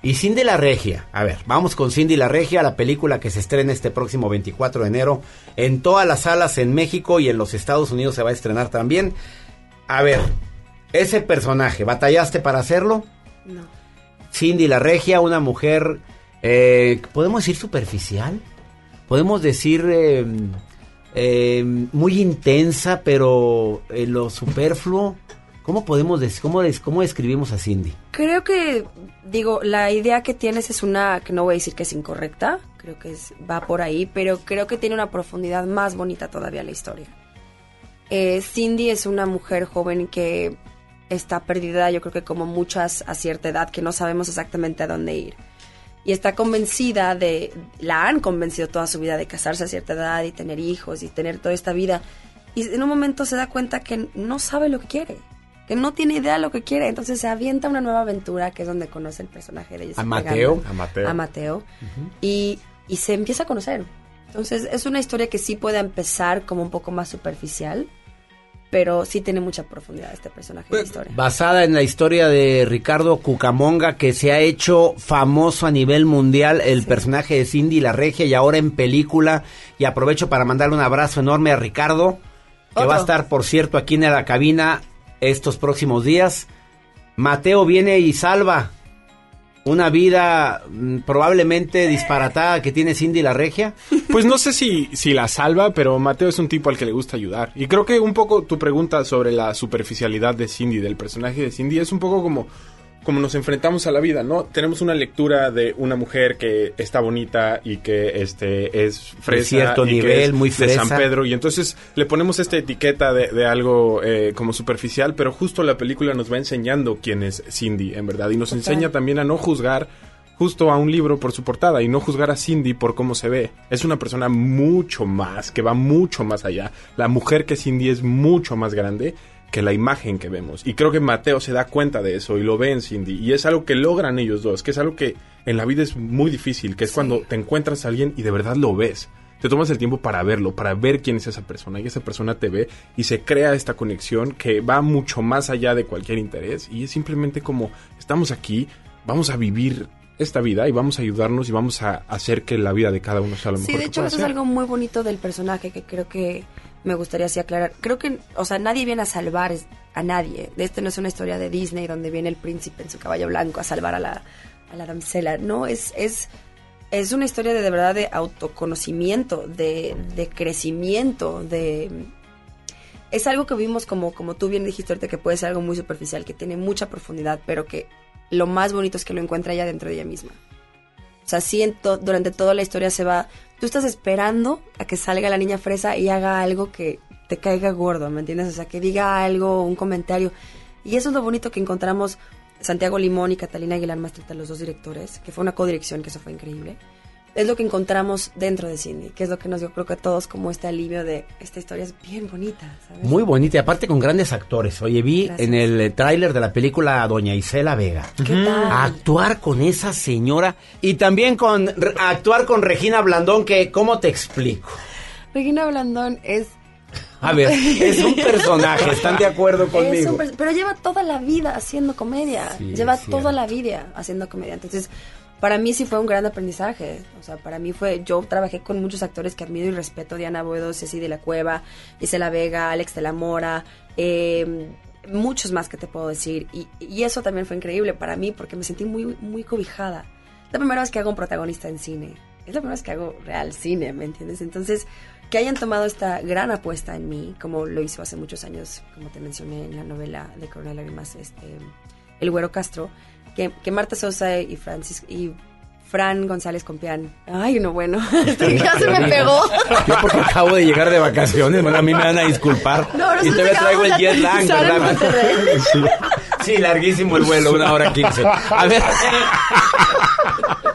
Y Cindy la Regia, a ver, vamos con Cindy la Regia, la película que se estrena este próximo 24 de enero en todas las salas en México y en los Estados Unidos se va a estrenar también. A ver, ese personaje, ¿batallaste para hacerlo? No. Cindy la Regia, una mujer, eh, ¿podemos decir superficial? Podemos decir eh, eh, muy intensa, pero eh, lo superfluo. ¿Cómo podemos decir, cómo, cómo describimos a Cindy? Creo que, digo, la idea que tienes es una que no voy a decir que es incorrecta, creo que va por ahí, pero creo que tiene una profundidad más bonita todavía la historia. Eh, Cindy es una mujer joven que está perdida, yo creo que como muchas a cierta edad, que no sabemos exactamente a dónde ir. Y está convencida de, la han convencido toda su vida de casarse a cierta edad y tener hijos y tener toda esta vida. Y en un momento se da cuenta que no sabe lo que quiere, que no tiene idea de lo que quiere. Entonces se avienta una nueva aventura que es donde conoce el personaje de Jessica A Mateo. A Mateo. A Mateo. y, y se empieza a conocer. Entonces es una historia que sí puede empezar como un poco más superficial, pero sí tiene mucha profundidad este personaje de la historia. Basada en la historia de Ricardo Cucamonga, que se ha hecho famoso a nivel mundial, el personaje de Cindy la Regia, y ahora en película. Y aprovecho para mandarle un abrazo enorme a Ricardo, que Otro. va a estar, por cierto, aquí en la cabina estos próximos días. Mateo viene y salva una vida mm, probablemente disparatada que tiene Cindy la Regia. Pues no sé si, si la salva, pero Mateo es un tipo al que le gusta ayudar. Y creo que un poco tu pregunta sobre la superficialidad de Cindy, del personaje de Cindy, es un poco como, como nos enfrentamos a la vida, ¿no? Tenemos una lectura de una mujer que está bonita y que este es fresa. cierto y que nivel, es muy De San fresa. Pedro. Y entonces le ponemos esta etiqueta de, de algo eh, como superficial, pero justo la película nos va enseñando quién es Cindy, en verdad. Y nos enseña también a no juzgar justo a un libro por su portada y no juzgar a Cindy por cómo se ve. Es una persona mucho más, que va mucho más allá. La mujer que Cindy es mucho más grande que la imagen que vemos. Y creo que Mateo se da cuenta de eso y lo ve en Cindy. Y es algo que logran ellos dos, que es algo que en la vida es muy difícil, que es cuando te encuentras a alguien y de verdad lo ves. Te tomas el tiempo para verlo, para ver quién es esa persona y esa persona te ve y se crea esta conexión que va mucho más allá de cualquier interés y es simplemente como estamos aquí, vamos a vivir esta vida y vamos a ayudarnos y vamos a hacer que la vida de cada uno sea lo mejor Sí, de que hecho pueda eso es algo muy bonito del personaje que creo que me gustaría así aclarar. Creo que, o sea, nadie viene a salvar a nadie. Este no es una historia de Disney donde viene el príncipe en su caballo blanco a salvar a la, a la damisela. No, es, es, es una historia de, de verdad de autoconocimiento, de, de crecimiento, de... Es algo que vimos como, como tú bien dijiste ahorita, que puede ser algo muy superficial, que tiene mucha profundidad, pero que lo más bonito es que lo encuentra ella dentro de ella misma. O sea, sí, durante toda la historia se va. Tú estás esperando a que salga la niña fresa y haga algo que te caiga gordo, ¿me entiendes? O sea, que diga algo, un comentario. Y eso es lo bonito que encontramos Santiago Limón y Catalina Aguilar Mastreta, los dos directores, que fue una codirección, que eso fue increíble. Es lo que encontramos dentro de Cindy, que es lo que nos dio, creo que a todos, como este alivio de esta historia es bien bonita, ¿sabes? Muy bonita y aparte con grandes actores. Oye, vi Gracias. en el eh, tráiler de la película a Doña Isela Vega. ¿Qué tal? Actuar con esa señora y también con actuar con Regina Blandón que ¿cómo te explico? Regina Blandón es A ver, es un personaje, ¿están de acuerdo Es conmigo? pero lleva toda la vida haciendo comedia. Sí, lleva toda la vida haciendo comedia. Entonces, para mí sí fue un gran aprendizaje. O sea, para mí fue. Yo trabajé con muchos actores que admiro y respeto: Diana Boedo, Ceci de la Cueva, Isela Vega, Alex de la Mora. eh, muchos más que te puedo decir. Y, eso también fue increíble para mí porque me sentí muy, muy cobijada. La primera vez que hago un protagonista en cine. es la primera vez que hago real cine, ¿me entiendes? Entonces, que hayan tomado esta gran apuesta en mí, como lo hizo hace muchos años, como te mencioné en la novela de Coronel Lágrimas, este, El Güero Castro, que, que Marta Sosa y Francis y Fran González Compián. Ay, no, bueno, ya se me pegó. Yo porque acabo de llegar de vacaciones, bueno, a mí me van a disculpar. No, y todavía traigo el jet lag, ¿verdad? Sí. Sí, larguísimo el vuelo, una hora quince. A ver,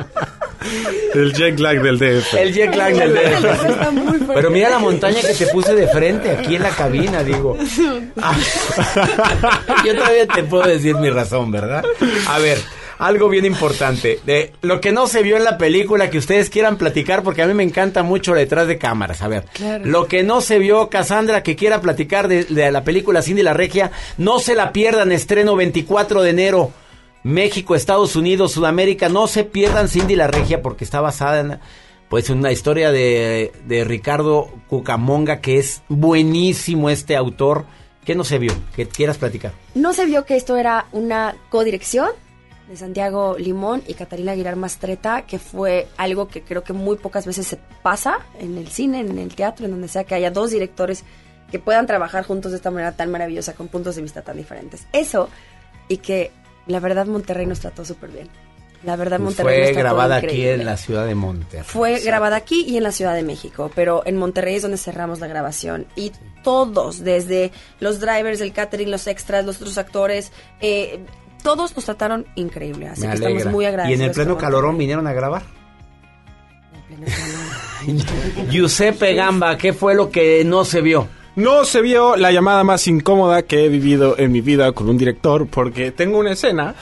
El jet lag del DF. el jet lag del DF. Pero mira la montaña que te puse de frente aquí en la cabina, digo. Ah. Yo todavía te puedo decir mi razón, ¿verdad? A ver, algo bien importante. De lo que no se vio en la película que ustedes quieran platicar, porque a mí me encanta mucho detrás de cámaras. A ver, Claro. lo que no se vio, Cassandra, que quiera platicar de, de la película Cindy la Regia, no se la pierdan. Estreno 24 de enero. México, Estados Unidos, Sudamérica, no se pierdan Cindy la Regia porque está basada en pues una historia de, de Ricardo Cucamonga que es buenísimo este autor. ¿Qué no se vio? Que quieras platicar. No se vio que esto era una codirección de Santiago Limón y Catalina Aguilar Mastreta, que fue algo que creo que muy pocas veces se pasa en el cine, en el teatro, en donde sea que haya dos directores que puedan trabajar juntos de esta manera tan maravillosa, con puntos de vista tan diferentes. Eso, y que la verdad Monterrey nos trató súper bien. La verdad Monterrey nos Fue trató grabada aquí en la ciudad de Monterrey. Fue grabada aquí y en la Ciudad de México, pero en Monterrey es donde cerramos la grabación. Y todos, desde los drivers, el catering, los extras, los otros actores, eh, todos nos trataron increíble. Así Me que alegra. estamos muy ¿Y agradecidos. en el pleno calorón vinieron a grabar? Giuseppe Gamba, ¿qué fue lo que no se vio? No se vio la llamada más incómoda que he vivido en mi vida con un director porque tengo una escena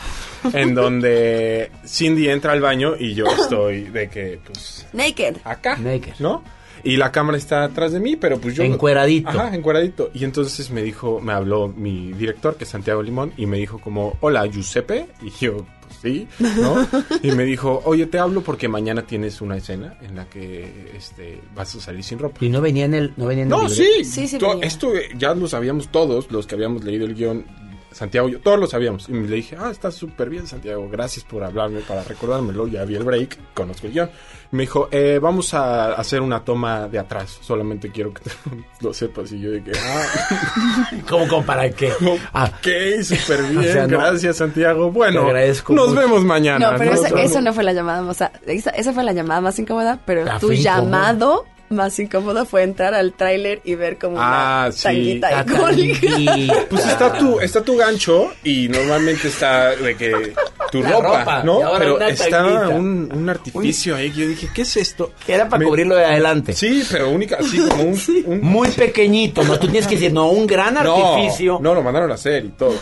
en donde Cindy entra al baño y yo estoy de que, pues, Naked. acá, Naked. ¿no? Y la cámara está atrás de mí, pero pues yo... Encueradito. Ajá, encueradito. Y entonces me dijo, me habló mi director, que es Santiago Limón, y me dijo como, hola, Giuseppe. Y yo, pues sí, ¿no? y me dijo, oye, te hablo porque mañana tienes una escena en la que este, vas a salir sin ropa. Y no venía en el, no venía en el No, sí. Sí, sí venía. esto ya lo sabíamos todos, los que habíamos leído el guion. Santiago, y yo, todos lo sabíamos. Y le dije, ah, está súper bien, Santiago. Gracias por hablarme para recordármelo. Ya vi el break, conozco el guion. Y me dijo, eh, vamos a hacer una toma de atrás. Solamente quiero que lo sepas. Y yo dije, ah, ¿Cómo, cómo para qué? Ah, ok, súper bien. O sea, no. gracias, Santiago. Bueno, nos mucho. vemos mañana. No, pero ¿no? eso, eso no fue la llamada más... Esa, esa fue la llamada más incómoda, pero tu incómodo. Más incómodo fue entrar al tráiler y ver como Ah, una sí. tanguita cólica. tanguita. Pues está tu, está tu gancho y normalmente está de que tu ropa, ¿no? Pero tanguita. un, un artificio ahí. que Yo dije, ¿qué es esto? Que era para Me- cubrirlo de adelante. Sí, pero única, así como un... un- Muy pequeñito, ¿no? Tú tienes que decir, no, un gran no, artificio. no, lo mandaron a hacer y todo.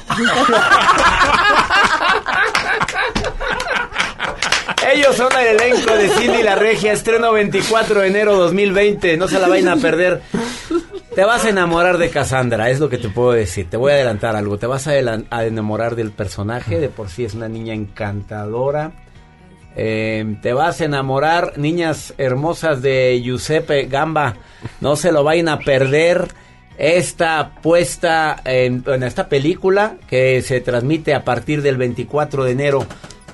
Ellos son el elenco de Cindy la Regia, estreno 24 de enero 2020. No se la vayan a perder. Te vas a enamorar de Cassandra, es lo que te puedo decir. Te voy a adelantar algo. Te vas a, enamorar del personaje. De por sí es una niña encantadora. Eh, te vas a enamorar, niñas hermosas de Giuseppe Gamba. No se lo vayan a perder. Esta puesta en, en esta película que se transmite a partir del 24 de enero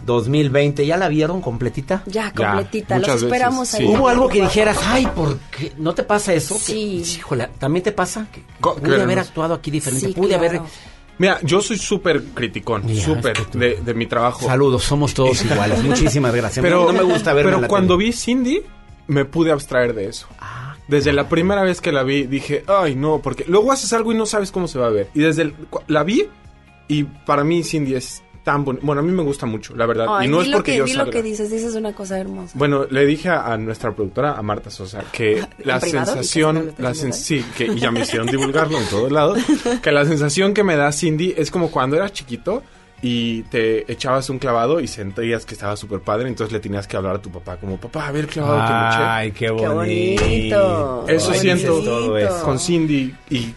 2020. ¿Ya la vieron completita? Ya, Ya, completita. muchas Los esperamos veces, ahí. sí. ¿Hubo algo que dijeras, ay, ¿por qué? ¿No te pasa eso? Sí. Que, híjole, ¿también te pasa? Que pude haber actuado aquí diferente. Sí, pude haber... Mira, yo soy súper criticón, Ya, súper es que tú- de, de mi trabajo. Saludos, somos todos iguales. Muchísimas gracias. Pero no me gusta verme Pero en la cuando tele. vi Cindy, me pude abstraer de eso. Ah, Desde la primera vez que la vi, dije, ay, no, porque luego haces algo y no sabes cómo se va a ver. Y desde el- la vi y para mí Cindy es tan. Bueno, a mí me gusta mucho, la verdad. Ay, y no es porque que, yo di lo salga. que dices, dices una cosa hermosa. Bueno, le dije a, a nuestra productora, a Marta Sosa, que la privado? sensación, ¿Y que se lo la sen- sí, que y ya me hicieron divulgarlo en todos lados, que la sensación que me da Cindy es como cuando eras chiquito y te echabas un clavado y sentías que estaba súper padre, entonces le tenías que hablar a tu papá, como papá, a ver el clavado que me eché. Ay, qué bonito. Eso Qué siento bonito. todo eso. con Cindy y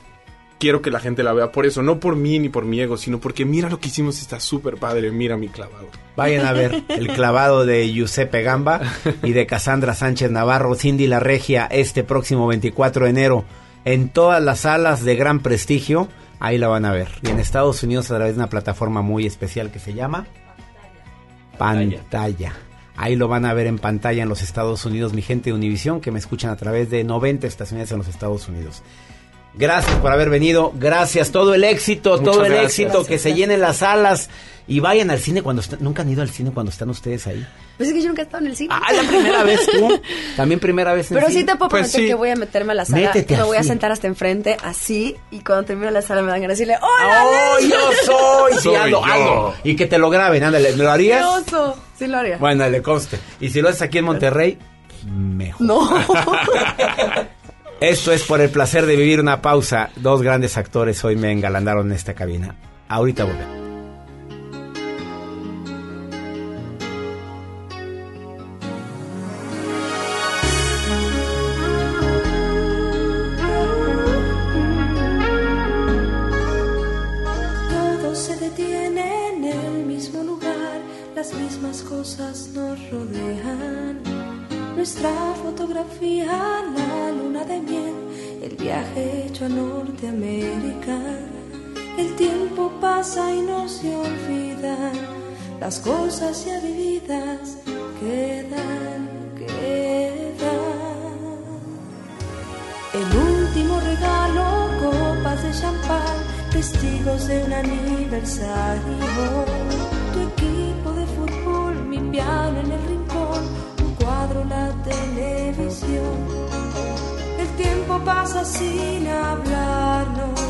quiero que la gente la vea por eso, no por mí ni por mi ego, sino porque mira lo que hicimos, está súper padre, mira mi clavado. Vayan a ver el clavado de Giuseppe Gamba y de Cassandra Sánchez Navarro, Cindy La Regia, este próximo 24 de enero en todas las salas de gran prestigio. Ahí la van a ver. Y en Estados Unidos a través de una plataforma muy especial que se llama Pantalla. Ahí lo van a ver en pantalla en los Estados Unidos, mi gente de Univisión, que me escuchan a través de 90 estaciones en los Estados Unidos. Gracias por haber venido, gracias, todo el éxito, todo el éxito, que se llenen las salas y vayan al cine cuando están, nunca han ido al cine cuando están ustedes ahí. Pues es que yo nunca he estado en el cine. Ah, la primera vez tú, también primera vez en Pero el sí cine. te puedo Pues prometer sí. que voy a meterme a la sala. Métete me voy a sentar hasta enfrente, así, y cuando termine la sala me van a decirle, ¡Hola! ¡Oh, Leslie!" yo soy! Sí, Soy algo, yo. algo. Y que te lo graben, ándale, ¿me lo ¡Qué harías? oso! Sí lo haría. Bueno, le conste. Y si lo haces aquí en Monterrey, mejor. No. Esto es por el placer de vivir una pausa. Dos grandes actores hoy me engalandaron en esta cabina. Ahorita volvemos. Pasa sin hablarnos,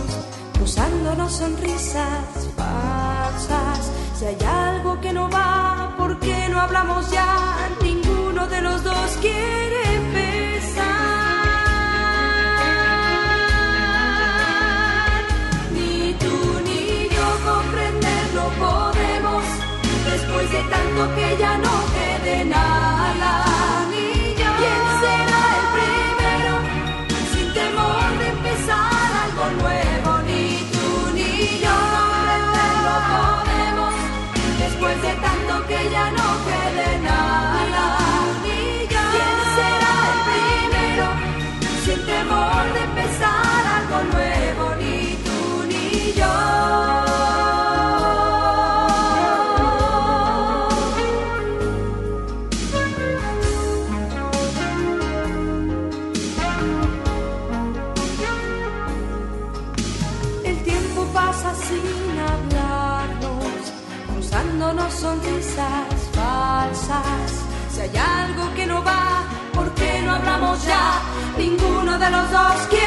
cruzándonos sonrisas falsas. Si hay algo que no va, ¿por qué no hablamos ya? Ninguno de los dos quiere empezar. Ni tú ni yo comprenderlo podemos, después de tanto que ya no quede nada. Ya no Ninguno de los dos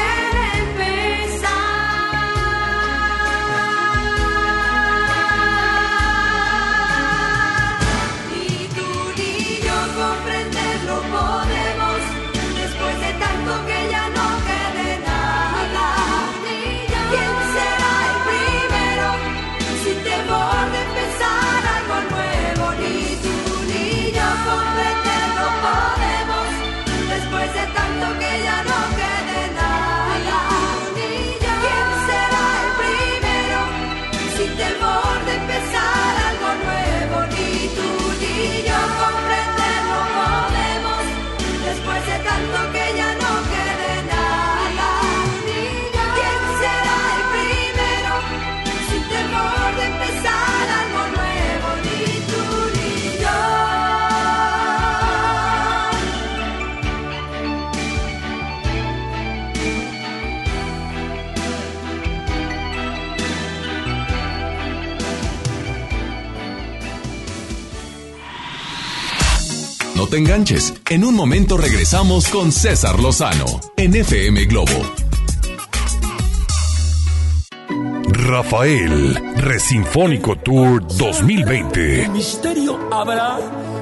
te enganches. En un momento regresamos con César Lozano en FM Globo. Rafael, Resinfónico Tour 2020. misterio habrá,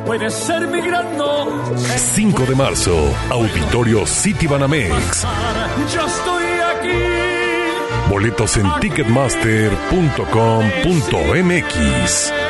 puede ser mi gran no. 5 de marzo, Auditorio City Banamex. Yo estoy aquí. Boletos en ticketmaster.com.mx.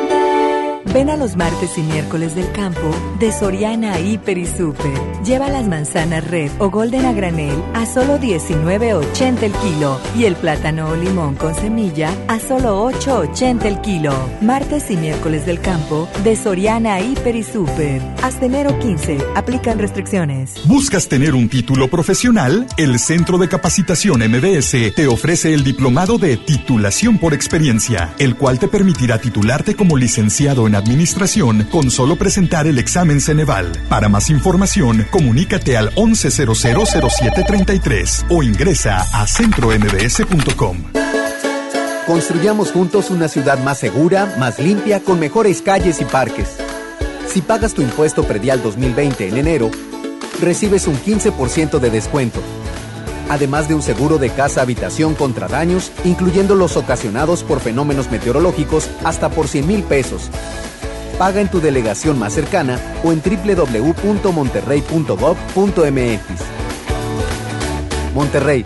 Ven a los martes y miércoles del campo de Soriana Hiper y Super. Lleva las manzanas red o golden a granel a solo 19.80 el kilo y el plátano o limón con semilla a solo 8.80 el kilo. Martes y miércoles del campo de Soriana Hiper y Super. Hasta enero 15. Aplican restricciones. ¿Buscas tener un título profesional? El Centro de Capacitación MBS te ofrece el diplomado de titulación por experiencia, el cual te permitirá titularte como licenciado en administración con solo presentar el examen Ceneval. Para más información, comunícate al 11000733 o ingresa a centrombs.com. Construyamos juntos una ciudad más segura, más limpia, con mejores calles y parques. Si pagas tu impuesto predial 2020 en enero, recibes un 15% de descuento. Además de un seguro de casa-habitación contra daños, incluyendo los ocasionados por fenómenos meteorológicos, hasta por 100 mil pesos. Paga en tu delegación más cercana o en www.monterrey.gov.mx. Monterrey,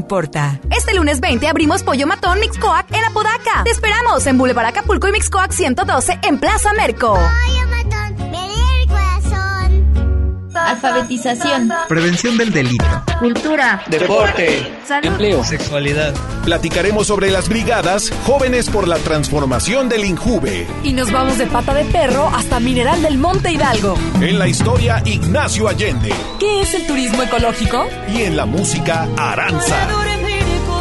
importa. Este lunes 20 abrimos Pollo Matón Mixcoac en Apodaca. Te esperamos en Boulevard Acapulco y Mixcoac 112 en Plaza Merco. Alfabetización. Prevención del delito. Cultura. Deporte. Salud. Empleo. Sexualidad. Platicaremos sobre las brigadas Jóvenes por la Transformación del Injuve. Y nos vamos de pata de perro hasta Mineral del Monte Hidalgo. En la historia, Ignacio Allende. ¿Qué es el turismo ecológico? Y en la música, Aranza.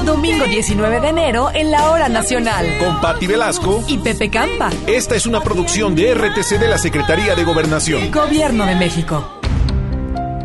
Domingo 19 de enero en la Hora Nacional. Con Patti Velasco y Pepe Campa. Esta es una producción de RTC de la Secretaría de Gobernación. Gobierno de México.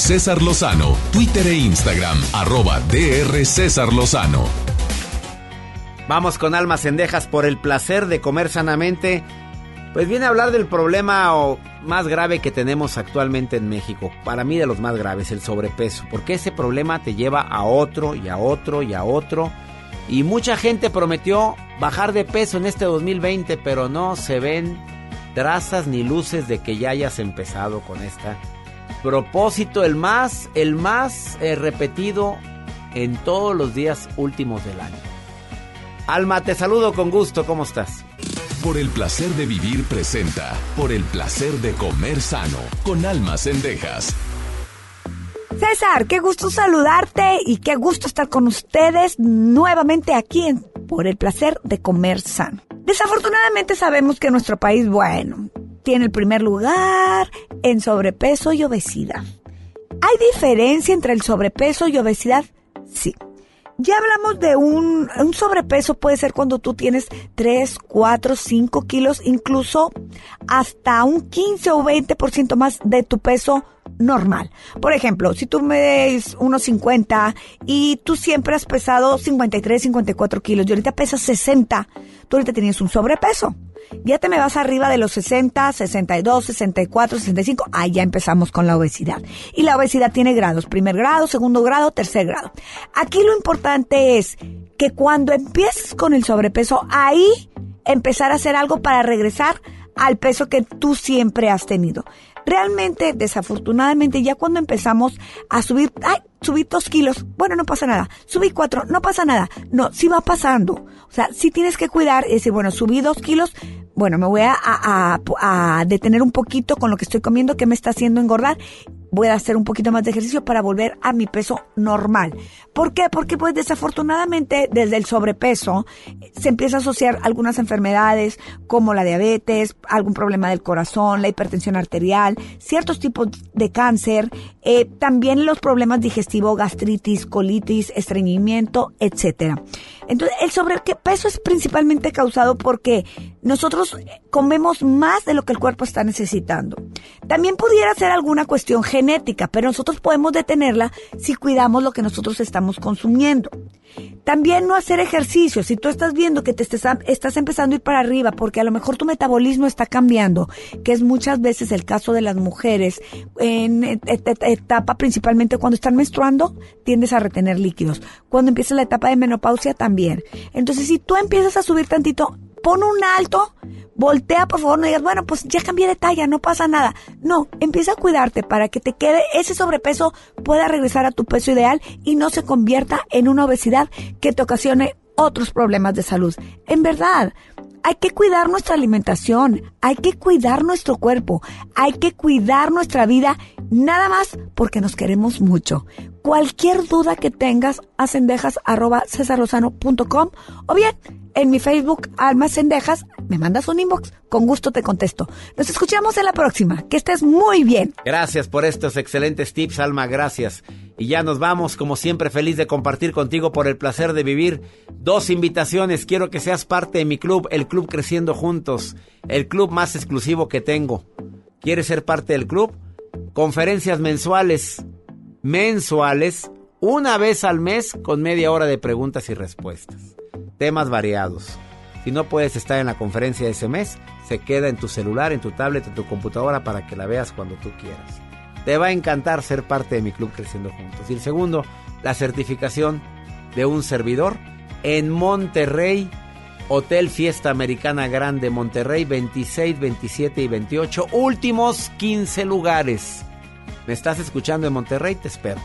César Lozano, Twitter e Instagram, arroba DR César Lozano. Vamos con almas cendejas por el placer de comer sanamente. Pues viene a hablar del problema más grave que tenemos actualmente en México. Para mí de los más graves, el sobrepeso. Porque ese problema te lleva a otro y a otro y a otro. Y mucha gente prometió bajar de peso en este 2020, pero no se ven trazas ni luces de que ya hayas empezado con esta propósito, el más, el más eh, repetido en todos los días últimos del año. Alma, te saludo con gusto, ¿cómo estás? Por el placer de vivir presenta. Por el placer de comer sano. Con almas cendejas. César, qué gusto saludarte y qué gusto estar con ustedes nuevamente aquí en Por el placer de comer sano. Desafortunadamente sabemos que nuestro país, bueno, tiene el primer lugar en sobrepeso y obesidad. ¿Hay diferencia entre el sobrepeso y obesidad? Sí. Ya hablamos de un, un, sobrepeso, puede ser cuando tú tienes 3, 4, 5 kilos, incluso hasta un 15 o 20% más de tu peso normal. Por ejemplo, si tú medes unos 50 y tú siempre has pesado 53, 54 kilos y ahorita pesas 60, tú ahorita tienes un sobrepeso. Ya te me vas arriba de los 60, 62, 64, 65, ahí ya empezamos con la obesidad. Y la obesidad tiene grados, primer grado, segundo grado, tercer grado. Aquí lo importante es que cuando empieces con el sobrepeso, ahí empezar a hacer algo para regresar al peso que tú siempre has tenido. Realmente, desafortunadamente, ya cuando empezamos a subir, ay, subí dos kilos, bueno, no pasa nada. Subí cuatro, no pasa nada. No, sí va pasando. O sea, sí tienes que cuidar y decir, bueno, subí dos kilos, bueno, me voy a, detener un poquito con lo que estoy comiendo que me está haciendo engordar. Voy a hacer un poquito más de ejercicio para volver a mi peso normal. ¿Por qué? Porque pues desafortunadamente desde el sobrepeso se empieza a asociar algunas enfermedades como la diabetes, algún problema del corazón, la hipertensión arterial, ciertos tipos de cáncer, eh, también los problemas digestivos, gastritis, colitis, estreñimiento, etcétera. Entonces, el sobrepeso es principalmente causado porque nosotros comemos más de lo que el cuerpo está necesitando. También pudiera ser alguna cuestión genética, pero nosotros podemos detenerla si cuidamos lo que nosotros estamos consumiendo. También no hacer ejercicio. Si tú estás viendo que te estás, empezando a ir para arriba porque a lo mejor tu metabolismo está cambiando, que es muchas veces el caso de las mujeres, en etapa principalmente cuando están menstruando, tiendes a retener líquidos. Cuando empieza la etapa de menopausia también. Entonces, si tú empiezas a subir tantito, pon un alto, voltea por favor, no digas, bueno, pues ya cambié de talla, no pasa nada. No, empieza a cuidarte para que te quede ese sobrepeso, pueda regresar a tu peso ideal y no se convierta en una obesidad que te ocasione otros problemas de salud. En verdad, hay que cuidar nuestra alimentación, hay que cuidar nuestro cuerpo, hay que cuidar nuestra vida, nada más porque nos queremos mucho. Cualquier duda que tengas, cesarlozano.com o bien en mi Facebook, Almas Cendejas, me mandas un inbox. Con gusto te contesto. Nos escuchamos en la próxima. Que estés muy bien. Gracias por estos excelentes tips, Alma. Gracias. Y ya nos vamos, como siempre, feliz de compartir contigo por el placer de vivir. Dos invitaciones. Quiero que seas parte de mi club, el Club Creciendo Juntos, el club más exclusivo que tengo. ¿Quieres ser parte del club? Conferencias mensuales. Mensuales. Una vez al mes con media hora de preguntas y respuestas temas variados. Si no puedes estar en la conferencia ese mes, se queda en tu celular, en tu tablet, en tu computadora para que la veas cuando tú quieras. Te va a encantar ser parte de mi club Creciendo Juntos. Y el segundo, la certificación de un servidor en Monterrey, Hotel Fiesta Americana Grande Monterrey, 26, 27 y 28. Últimos 15 lugares. ¿Me estás escuchando en Monterrey? Te espero.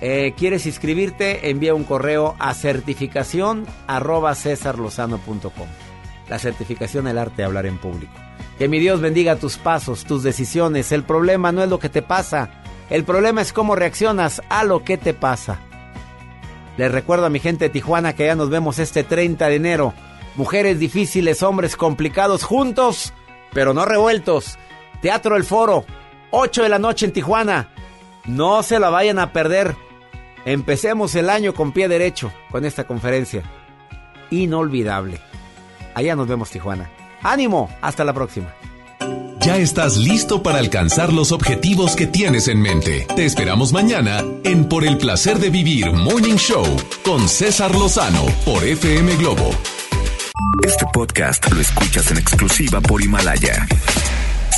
Eh, ¿Quieres inscribirte? Envía un correo a certificación. La certificación, el arte de hablar en público. Que mi Dios bendiga tus pasos, tus decisiones. El problema no es lo que te pasa. El problema es cómo reaccionas a lo que te pasa. Les recuerdo a mi gente de Tijuana que ya nos vemos este 30 de enero. Mujeres difíciles, hombres complicados, juntos, pero no revueltos. Teatro El Foro, 8 de la noche en Tijuana. No se la vayan a perder. Empecemos el año con pie derecho con esta conferencia. Inolvidable. Allá nos vemos, Tijuana. ánimo, hasta la próxima. Ya estás listo para alcanzar los objetivos que tienes en mente. Te esperamos mañana en Por el placer de vivir Morning Show con César Lozano por FM Globo. Este podcast lo escuchas en exclusiva por Himalaya.